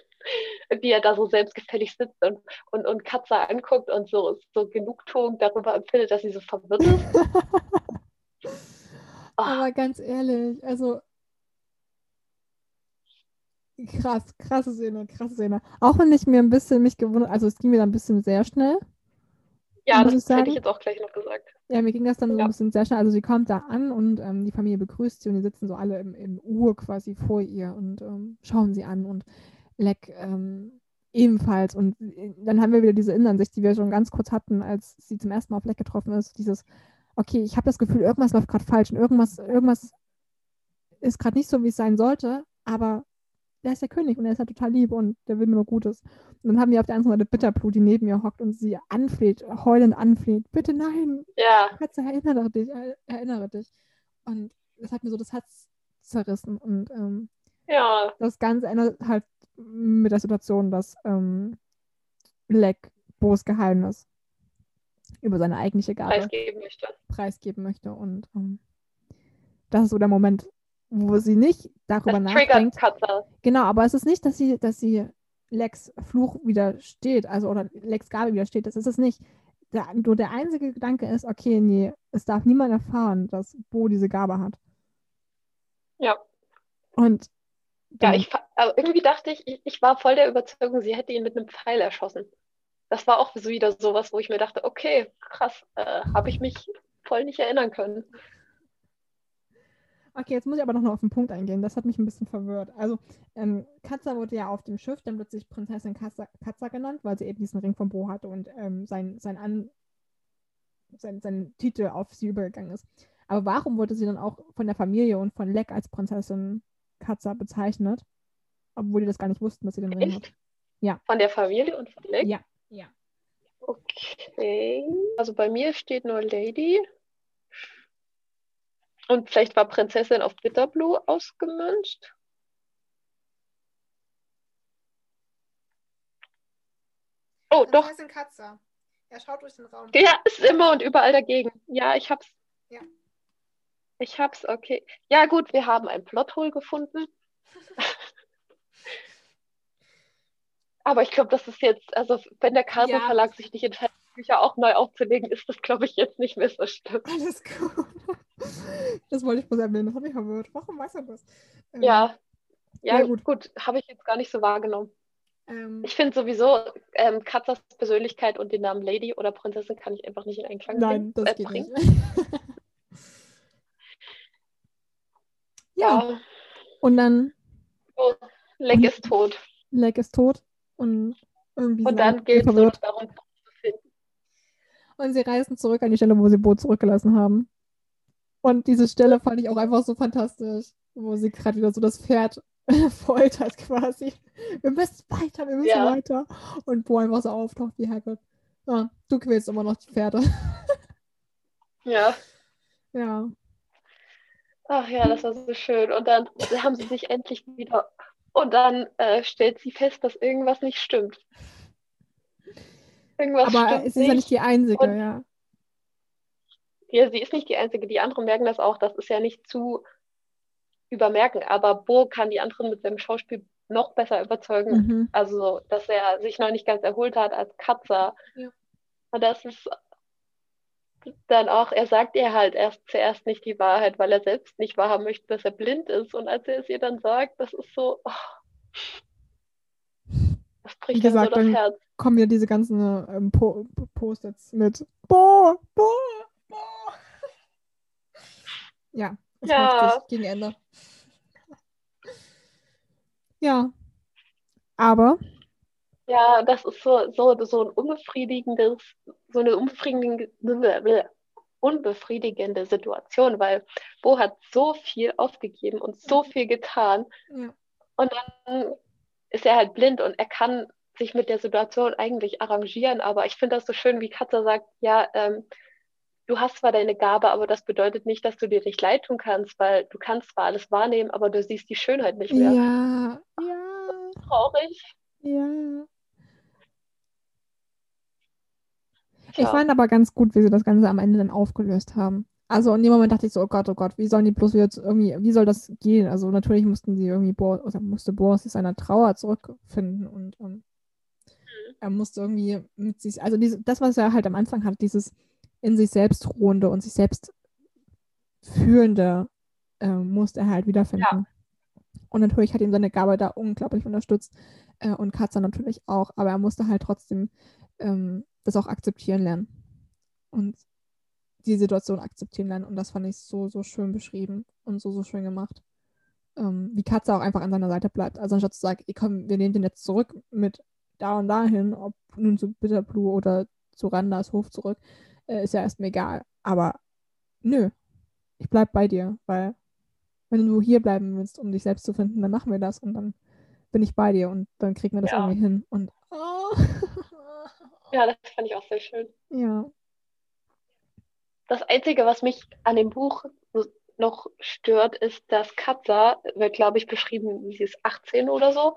Wie er da so selbstgefällig sitzt und, und, und Katze anguckt und so, so Genugtuung darüber empfindet, dass sie so verwirrt ist. Ah, Aber ganz ehrlich, also krass, krasse Szene, krasse Szene. Auch wenn ich mir ein bisschen mich gewundert, also es ging mir dann ein bisschen sehr schnell. ja, das ich sagen. hätte ich jetzt auch gleich noch gesagt. Ja, mir ging das dann so Ja. ein bisschen sehr schnell. Also sie kommt da an und ähm, die Familie begrüßt sie und die sitzen so alle im, im Uhr quasi vor ihr und ähm, schauen sie an und Leck ähm, ebenfalls. Und äh, dann haben wir wieder diese Innenansicht, die wir schon ganz kurz hatten, als sie zum ersten Mal auf Leck getroffen ist. Dieses, okay, ich habe das Gefühl, irgendwas läuft gerade falsch und irgendwas, irgendwas ist gerade nicht so, wie es sein sollte, aber der ist der König und er ist ja total lieb und der will mir nur Gutes. Und dann haben wir auf der anderen Seite Bitterblut, die neben ihr hockt und sie anfleht, heulend anfleht. Bitte nein, Ja, Katze, erinnere dich, er- erinnere dich. Und das hat mir so das Herz zerrissen. Und ähm, ja, das Ganze endet halt mit der Situation, dass ähm, Leck Bo's Geheimnis über seine eigentliche Gabe preisgeben möchte. Preisgeben möchte. Und ähm, das ist so der Moment, wo sie nicht darüber Das nachdenkt. Genau, aber es ist nicht, dass sie, dass sie Lex Fluch widersteht, also oder Lex Gabe widersteht. Das ist es nicht. Der, nur der einzige Gedanke ist, okay, nee, es darf niemand erfahren, dass Bo diese Gabe hat. Ja. Und Ja, ich, aber irgendwie dachte ich, ich, ich war voll der Überzeugung, sie hätte ihn mit einem Pfeil erschossen. Das war auch so wieder sowas, wo ich mir dachte, okay, krass, äh, habe ich mich voll nicht erinnern können. Okay, jetzt muss ich aber noch mal auf den Punkt eingehen. Das hat mich ein bisschen verwirrt. Also, ähm, Katza wurde ja auf dem Schiff dann plötzlich Prinzessin Katza, Katza genannt, weil sie eben diesen Ring vom Bo hatte und ähm, sein, sein, An, sein, sein Titel auf sie übergegangen ist. Aber warum wurde sie dann auch von der Familie und von Leck als Prinzessin Katza bezeichnet? Obwohl die das gar nicht wussten, dass sie den Ring hat. Ja. Von der Familie und von Leck? Ja, ja. Okay. Also bei mir steht nur Lady. Und vielleicht war Prinzessin auf Bitterblue ausgemünzt. Oh, doch. Prinzessin Katza. Er schaut durch den Raum. Ja, ist immer und überall dagegen. Ja, ich hab's. Ja. Ich hab's, okay. Ja, gut, wir haben ein Plothole gefunden. Aber ich glaube, das ist jetzt, also wenn der Carlsen Ja. Verlag sich nicht entscheidet, Bücher auch neu aufzulegen, ist das, glaube ich, jetzt nicht mehr so schlimm. Alles gut. Das wollte ich bloß erwähnen. Das hat mich verwirrt. Warum weiß er das? Ähm, Ja. Ja, Ja, gut, gut. habe ich jetzt gar nicht so wahrgenommen. Ähm, Ich finde sowieso, ähm, Katzers Persönlichkeit und den Namen Lady oder Prinzessin kann ich einfach nicht in Einklang nein, bringen, das äh, bringen. nicht. ja, Ja. und dann Oh, Leck ist tot. Leck ist tot und irgendwie Und dann gilt es nur darum, zu finden. Und sie reisen zurück an die Stelle, wo sie Bo zurückgelassen haben. Und diese Stelle fand ich auch einfach so fantastisch, wo sie gerade wieder so das Pferd foltert quasi. Wir müssen weiter, wir müssen Ja. weiter. Und Bo einfach so auftaucht wie Hagrid. Ah, du quälst immer noch die Pferde. Ja, Ja. Ach ja, das war so schön. Und dann haben sie sich endlich wieder. Und dann äh, stellt sie fest, dass irgendwas nicht stimmt. Irgendwas Aber stimmt sie ist ja nicht die Einzige, und, ja. Ja, sie ist nicht die Einzige. Die anderen merken das auch. Das ist ja nicht zu übermerken. Aber Bo kann die anderen mit seinem Schauspiel noch besser überzeugen. Mhm. Also, dass er sich noch nicht ganz erholt hat als Katzer. Ja. Und das ist dann auch, er sagt ihr halt erst zuerst nicht die Wahrheit, weil er selbst nicht wahrhaben möchte, dass er blind ist. Und als er es ihr dann sagt, das ist so, oh, das bricht Wie gesagt, so das Herz. Kommen ja diese ganzen ähm, po Post-its mit Bo, Bo, Bo. Ja, das ja. gegen Ende. Ja. Aber. Ja, das ist so, so, so ein unbefriedigendes, so eine unbefriedigende, unbefriedigende Situation, weil Bo hat so viel aufgegeben und so viel getan. Ja. Und dann ist er halt blind und er kann sich mit der Situation eigentlich arrangieren. Aber ich finde das so schön, wie Katja sagt, ja, ähm, du hast zwar deine Gabe, aber das bedeutet nicht, dass du dir nicht leid tun kannst, weil du kannst zwar alles wahrnehmen, aber du siehst die Schönheit nicht mehr. Ja, ja. Traurig. Ja. Ich fand aber ganz gut, wie sie das Ganze am Ende dann aufgelöst haben. Also in dem Moment dachte ich so, oh Gott, oh Gott, wie sollen die bloß jetzt irgendwie, wie soll das gehen? Also natürlich mussten sie irgendwie, Boris, oder musste Boris seiner Trauer zurückfinden und, und mhm. er musste irgendwie mit sich, also diese, das, was er halt am Anfang hat, dieses in sich selbst ruhende und sich selbst fühlende, äh, musste er halt wiederfinden. Ja. Und natürlich hat ihm seine Gabe da unglaublich unterstützt äh, und Katza natürlich auch, aber er musste halt trotzdem ähm, das auch akzeptieren lernen. Und die Situation akzeptieren lernen. Und das fand ich so, so schön beschrieben und so, so schön gemacht. Ähm, wie Katze auch einfach an seiner Seite bleibt. Also anstatt zu sagen, komm, wir nehmen den jetzt zurück mit da und dahin, ob nun zu Bitterblue oder zu Randas Hof zurück, äh, ist ja erstmal egal. Aber nö, ich bleib bei dir, weil wenn du hier bleiben willst, um dich selbst zu finden, dann machen wir das und dann bin ich bei dir und dann kriegen wir das ja. irgendwie hin. Und oh. Ja, das fand ich auch sehr schön. Ja. Das Einzige, was mich an dem Buch noch stört, ist, dass Katza, wird glaube ich beschrieben, sie ist 18 oder so.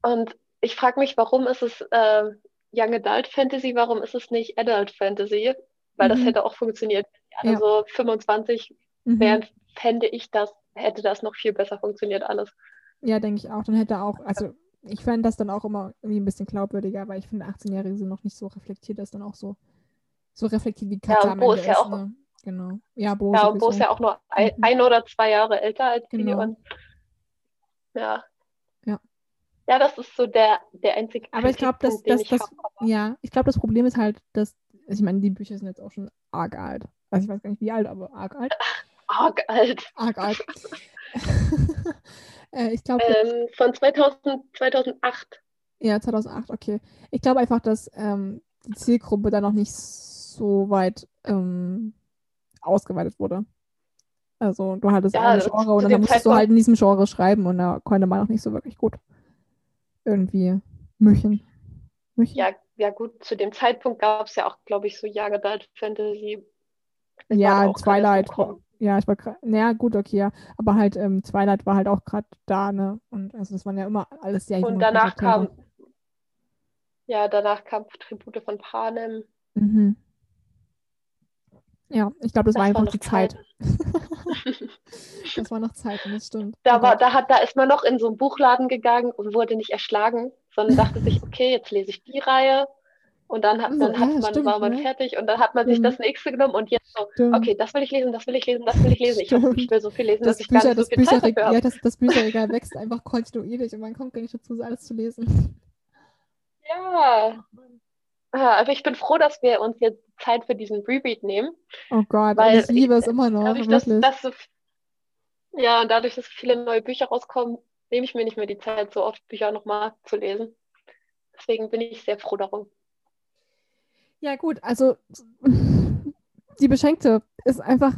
Und ich frage mich, warum ist es äh, Young Adult Fantasy, warum ist es nicht Adult Fantasy? Weil mhm. das hätte auch funktioniert. Also ja. 25 mhm. wären, fände ich das, hätte das noch viel besser funktioniert alles. Ja, denke ich auch. Dann hätte auch, also ich fände das dann auch immer irgendwie ein bisschen glaubwürdiger, weil ich finde, 18-Jährige sind noch nicht so reflektiert, dass dann auch so, so reflektiert wie Katja ja, Bo ist ja ist, auch, ne? Genau. Ja, Bo, ja, Bo ist ja auch nur ein, mhm. ein, oder zwei Jahre älter als genau. sie. Und, ja. Ja. Ja, das ist so der, der einzige Aber ich glaube, dass, dass, das, ja, ich glaube, das Problem ist halt, dass, also ich meine, die Bücher sind jetzt auch schon arg alt. Also ich weiß gar nicht, wie alt, aber arg alt. arg alt. Arg alt. Äh, ich glaube. Ähm, von 2000, 2008. Ja, 2008, okay. Ich glaube einfach, dass ähm, die Zielgruppe da noch nicht so weit ähm, ausgeweitet wurde. Also du hattest ja, ein Genre und dann musstest du halt in diesem Genre schreiben und da konnte man auch nicht so wirklich gut irgendwie müchen. müchen. Ja, ja gut, zu dem Zeitpunkt gab es ja auch, glaube ich, so Young Adult Fantasy. ja, Twilight. Ja, ich war gerade, naja, gut, okay, ja. Aber halt, ähm, Twilight war halt auch gerade da, ne? Und also das waren ja immer alles sehr Und danach kam, ja, danach kam Tribute von Panem. Mhm. Ja, ich glaube, das, das, war einfach war die Zeit. das war noch Zeit, das stimmt. Da, war, da, hat, da ist man noch in so einen Buchladen gegangen und wurde nicht erschlagen, sondern dachte sich, okay, jetzt lese ich die Reihe und dann, hat, dann hat ja, man, stimmt, war man ne? fertig und dann hat man sich das nächste genommen und jetzt so, stimmt. okay, das will ich lesen, das will ich lesen, das will ich lesen. Ich, hoffe, ich will so viel lesen, das dass ich Bücher, gar nicht so viel Zeit dafür. Ja, das, das Bücherregal wächst einfach kontinuierlich und man kommt gar nicht dazu, alles zu lesen. Ja. Ah, aber ich bin froh, dass wir uns jetzt Zeit für diesen Reread nehmen. Oh Gott, weil ich liebe es immer noch. Dadurch, dass, dass so, ja, und dadurch, dass viele neue Bücher rauskommen, nehme ich mir nicht mehr die Zeit, so oft Bücher nochmal zu lesen. Deswegen bin ich sehr froh darum. Ja, gut, also die Beschenkte ist einfach,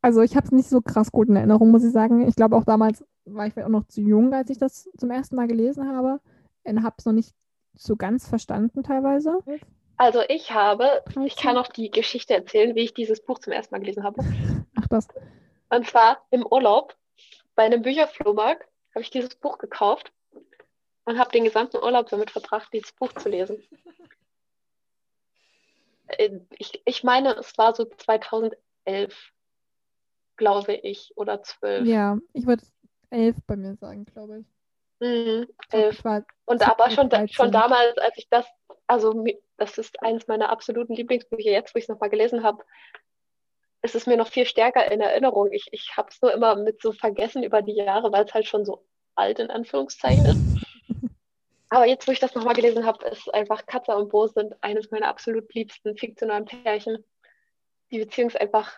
also ich habe es nicht so krass gut in Erinnerung, muss ich sagen. Ich glaube auch damals war ich auch noch zu jung, als ich das zum ersten Mal gelesen habe. Und habe es noch nicht so ganz verstanden teilweise. Also ich habe, ich kann auch die Geschichte erzählen, wie ich dieses Buch zum ersten Mal gelesen habe. Ach das. Und zwar im Urlaub bei einem Bücherflohmarkt habe ich dieses Buch gekauft und habe den gesamten Urlaub damit verbracht, dieses Buch zu lesen. Äh, ich, ich meine, es war so 2011, glaube ich, oder 12. Ja, ich würde elf bei mir sagen, glaube ich. Mhm, elf. Und aber schon, schon damals, als ich das, also das ist eines meiner absoluten Lieblingsbücher, jetzt wo ich es nochmal gelesen habe, ist es mir noch viel stärker in Erinnerung. Ich, ich habe es nur immer mit so vergessen über die Jahre, weil es halt schon so alt in Anführungszeichen ist. Aber jetzt, wo ich das nochmal gelesen habe, ist einfach Katze und Bo sind eines meiner absolut liebsten fiktionalen Pärchen. Die Beziehung ist einfach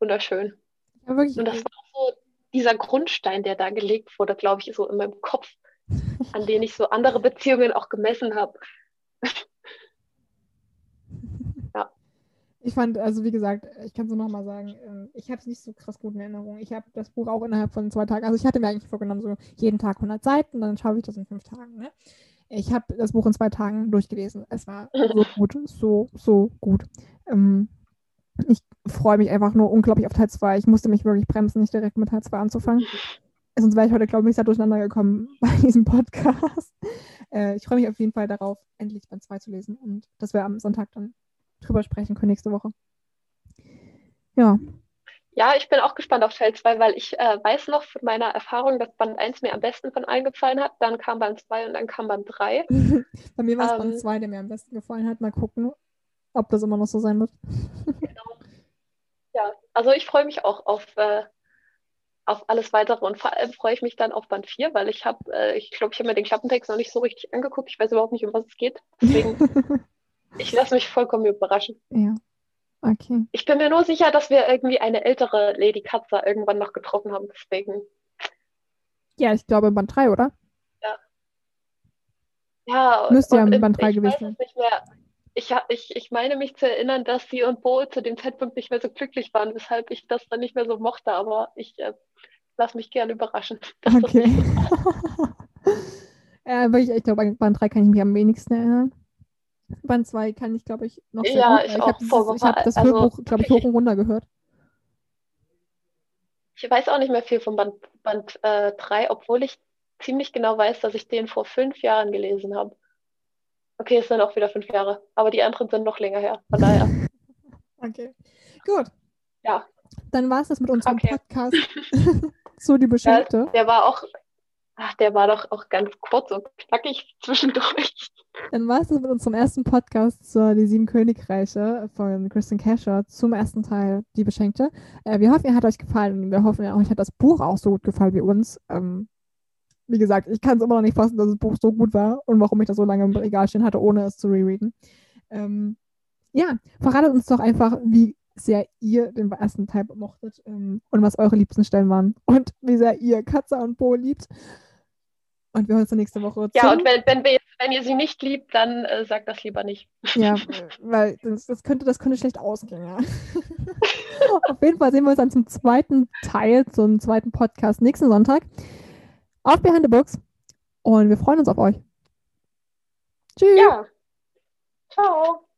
wunderschön. Ja. Und das war so dieser Grundstein, der da gelegt wurde, glaube ich, so in meinem Kopf, an den ich so andere Beziehungen auch gemessen habe. ja. Ich fand, also wie gesagt, ich kann es nur nochmal sagen, ähm, ich habe es nicht so krass gut in Erinnerung. Ich habe das Buch auch innerhalb von zwei Tagen, also ich hatte mir eigentlich vorgenommen, so jeden Tag 100 Seiten, dann schaffe ich das in fünf Tagen. Ne? Ich habe das Buch in zwei Tagen durchgelesen. Es war so gut, so, so gut. Ähm, ich freue mich einfach nur unglaublich auf Teil 2. Ich musste mich wirklich bremsen, nicht direkt mit Teil 2 anzufangen. Sonst wäre ich heute, glaube ich, sehr durcheinander gekommen bei diesem Podcast. Äh, ich freue mich auf jeden Fall darauf, endlich Band 2 zu lesen und dass wir am Sonntag dann drüber sprechen können nächste Woche. Ja. Ja, ich bin auch gespannt auf Teil 2, weil ich äh, weiß noch von meiner Erfahrung, dass Band 1 mir am besten von allen gefallen hat. Dann kam Band 2 und dann kam Band 3. Bei mir war es ähm, Band 2, der mir am besten gefallen hat. Mal gucken, ob das immer noch so sein wird. genau. Ja, also ich freue mich auch auf, äh, auf alles weitere und vor allem freue ich mich dann auf Band 4, weil ich habe, äh, ich glaube, ich habe mir den Klappentext noch nicht so richtig angeguckt. Ich weiß überhaupt nicht, um was es geht. Deswegen, ich lasse mich vollkommen überraschen. Ja. Okay. Ich bin mir nur sicher, dass wir irgendwie eine ältere Lady Katzer irgendwann noch getroffen haben. Deswegen. Ja, ich glaube Band 3, oder? Ja. Ja, Müsste ja Band 3 gewesen sein. Nicht mehr, ich, ich, ich meine mich zu erinnern, dass sie und Bo zu dem Zeitpunkt nicht mehr so glücklich waren, weshalb ich das dann nicht mehr so mochte, aber ich äh, lasse mich gerne überraschen. Okay. ja, aber ich, ich glaube, Band 3 kann ich mich am wenigsten erinnern. Band 2 kann ich, glaube ich, noch sehr ja, gut. Ich, ich habe das, hab das also, Hörbuch, glaube ich, hoch und runter gehört. Ich weiß auch nicht mehr viel von Band, Band äh, 3, obwohl ich ziemlich genau weiß, dass ich den vor fünf Jahren gelesen habe. Okay, es sind auch wieder fünf Jahre, aber die anderen sind noch länger her. Von daher. okay. Gut. Ja. Dann war es das mit unserem okay. Podcast. so die Beschenkte. Ja, der war auch, ach, der war doch auch ganz kurz und knackig zwischendurch. Dann war es das mit unserem ersten Podcast zur Die Sieben Königreiche von Kristen Casher zum ersten Teil Die Beschenkte. Äh, wir hoffen, ihr hat euch gefallen und wir hoffen, euch hat das Buch auch so gut gefallen wie uns. Ähm, wie gesagt, ich kann es immer noch nicht fassen, dass das Buch so gut war und warum ich das so lange im Regal stehen hatte, ohne es zu rereaden. Ähm, ja, verratet uns doch einfach, wie sehr ihr den ersten Teil mochtet ähm, und was eure liebsten Stellen waren und wie sehr ihr Katze und Bo liebt. Und wir hören uns dann nächste Woche. Ja, und wenn, wenn, wir, wenn, ihr sie nicht liebt, dann äh, sagt das lieber nicht. Ja, weil das, das, könnte, das könnte schlecht ausgehen, ja. Auf jeden Fall sehen wir uns dann zum zweiten Teil, zum zweiten Podcast nächsten Sonntag auf Behind the Books. Und wir freuen uns auf euch. Tschüss. Ja. Ciao.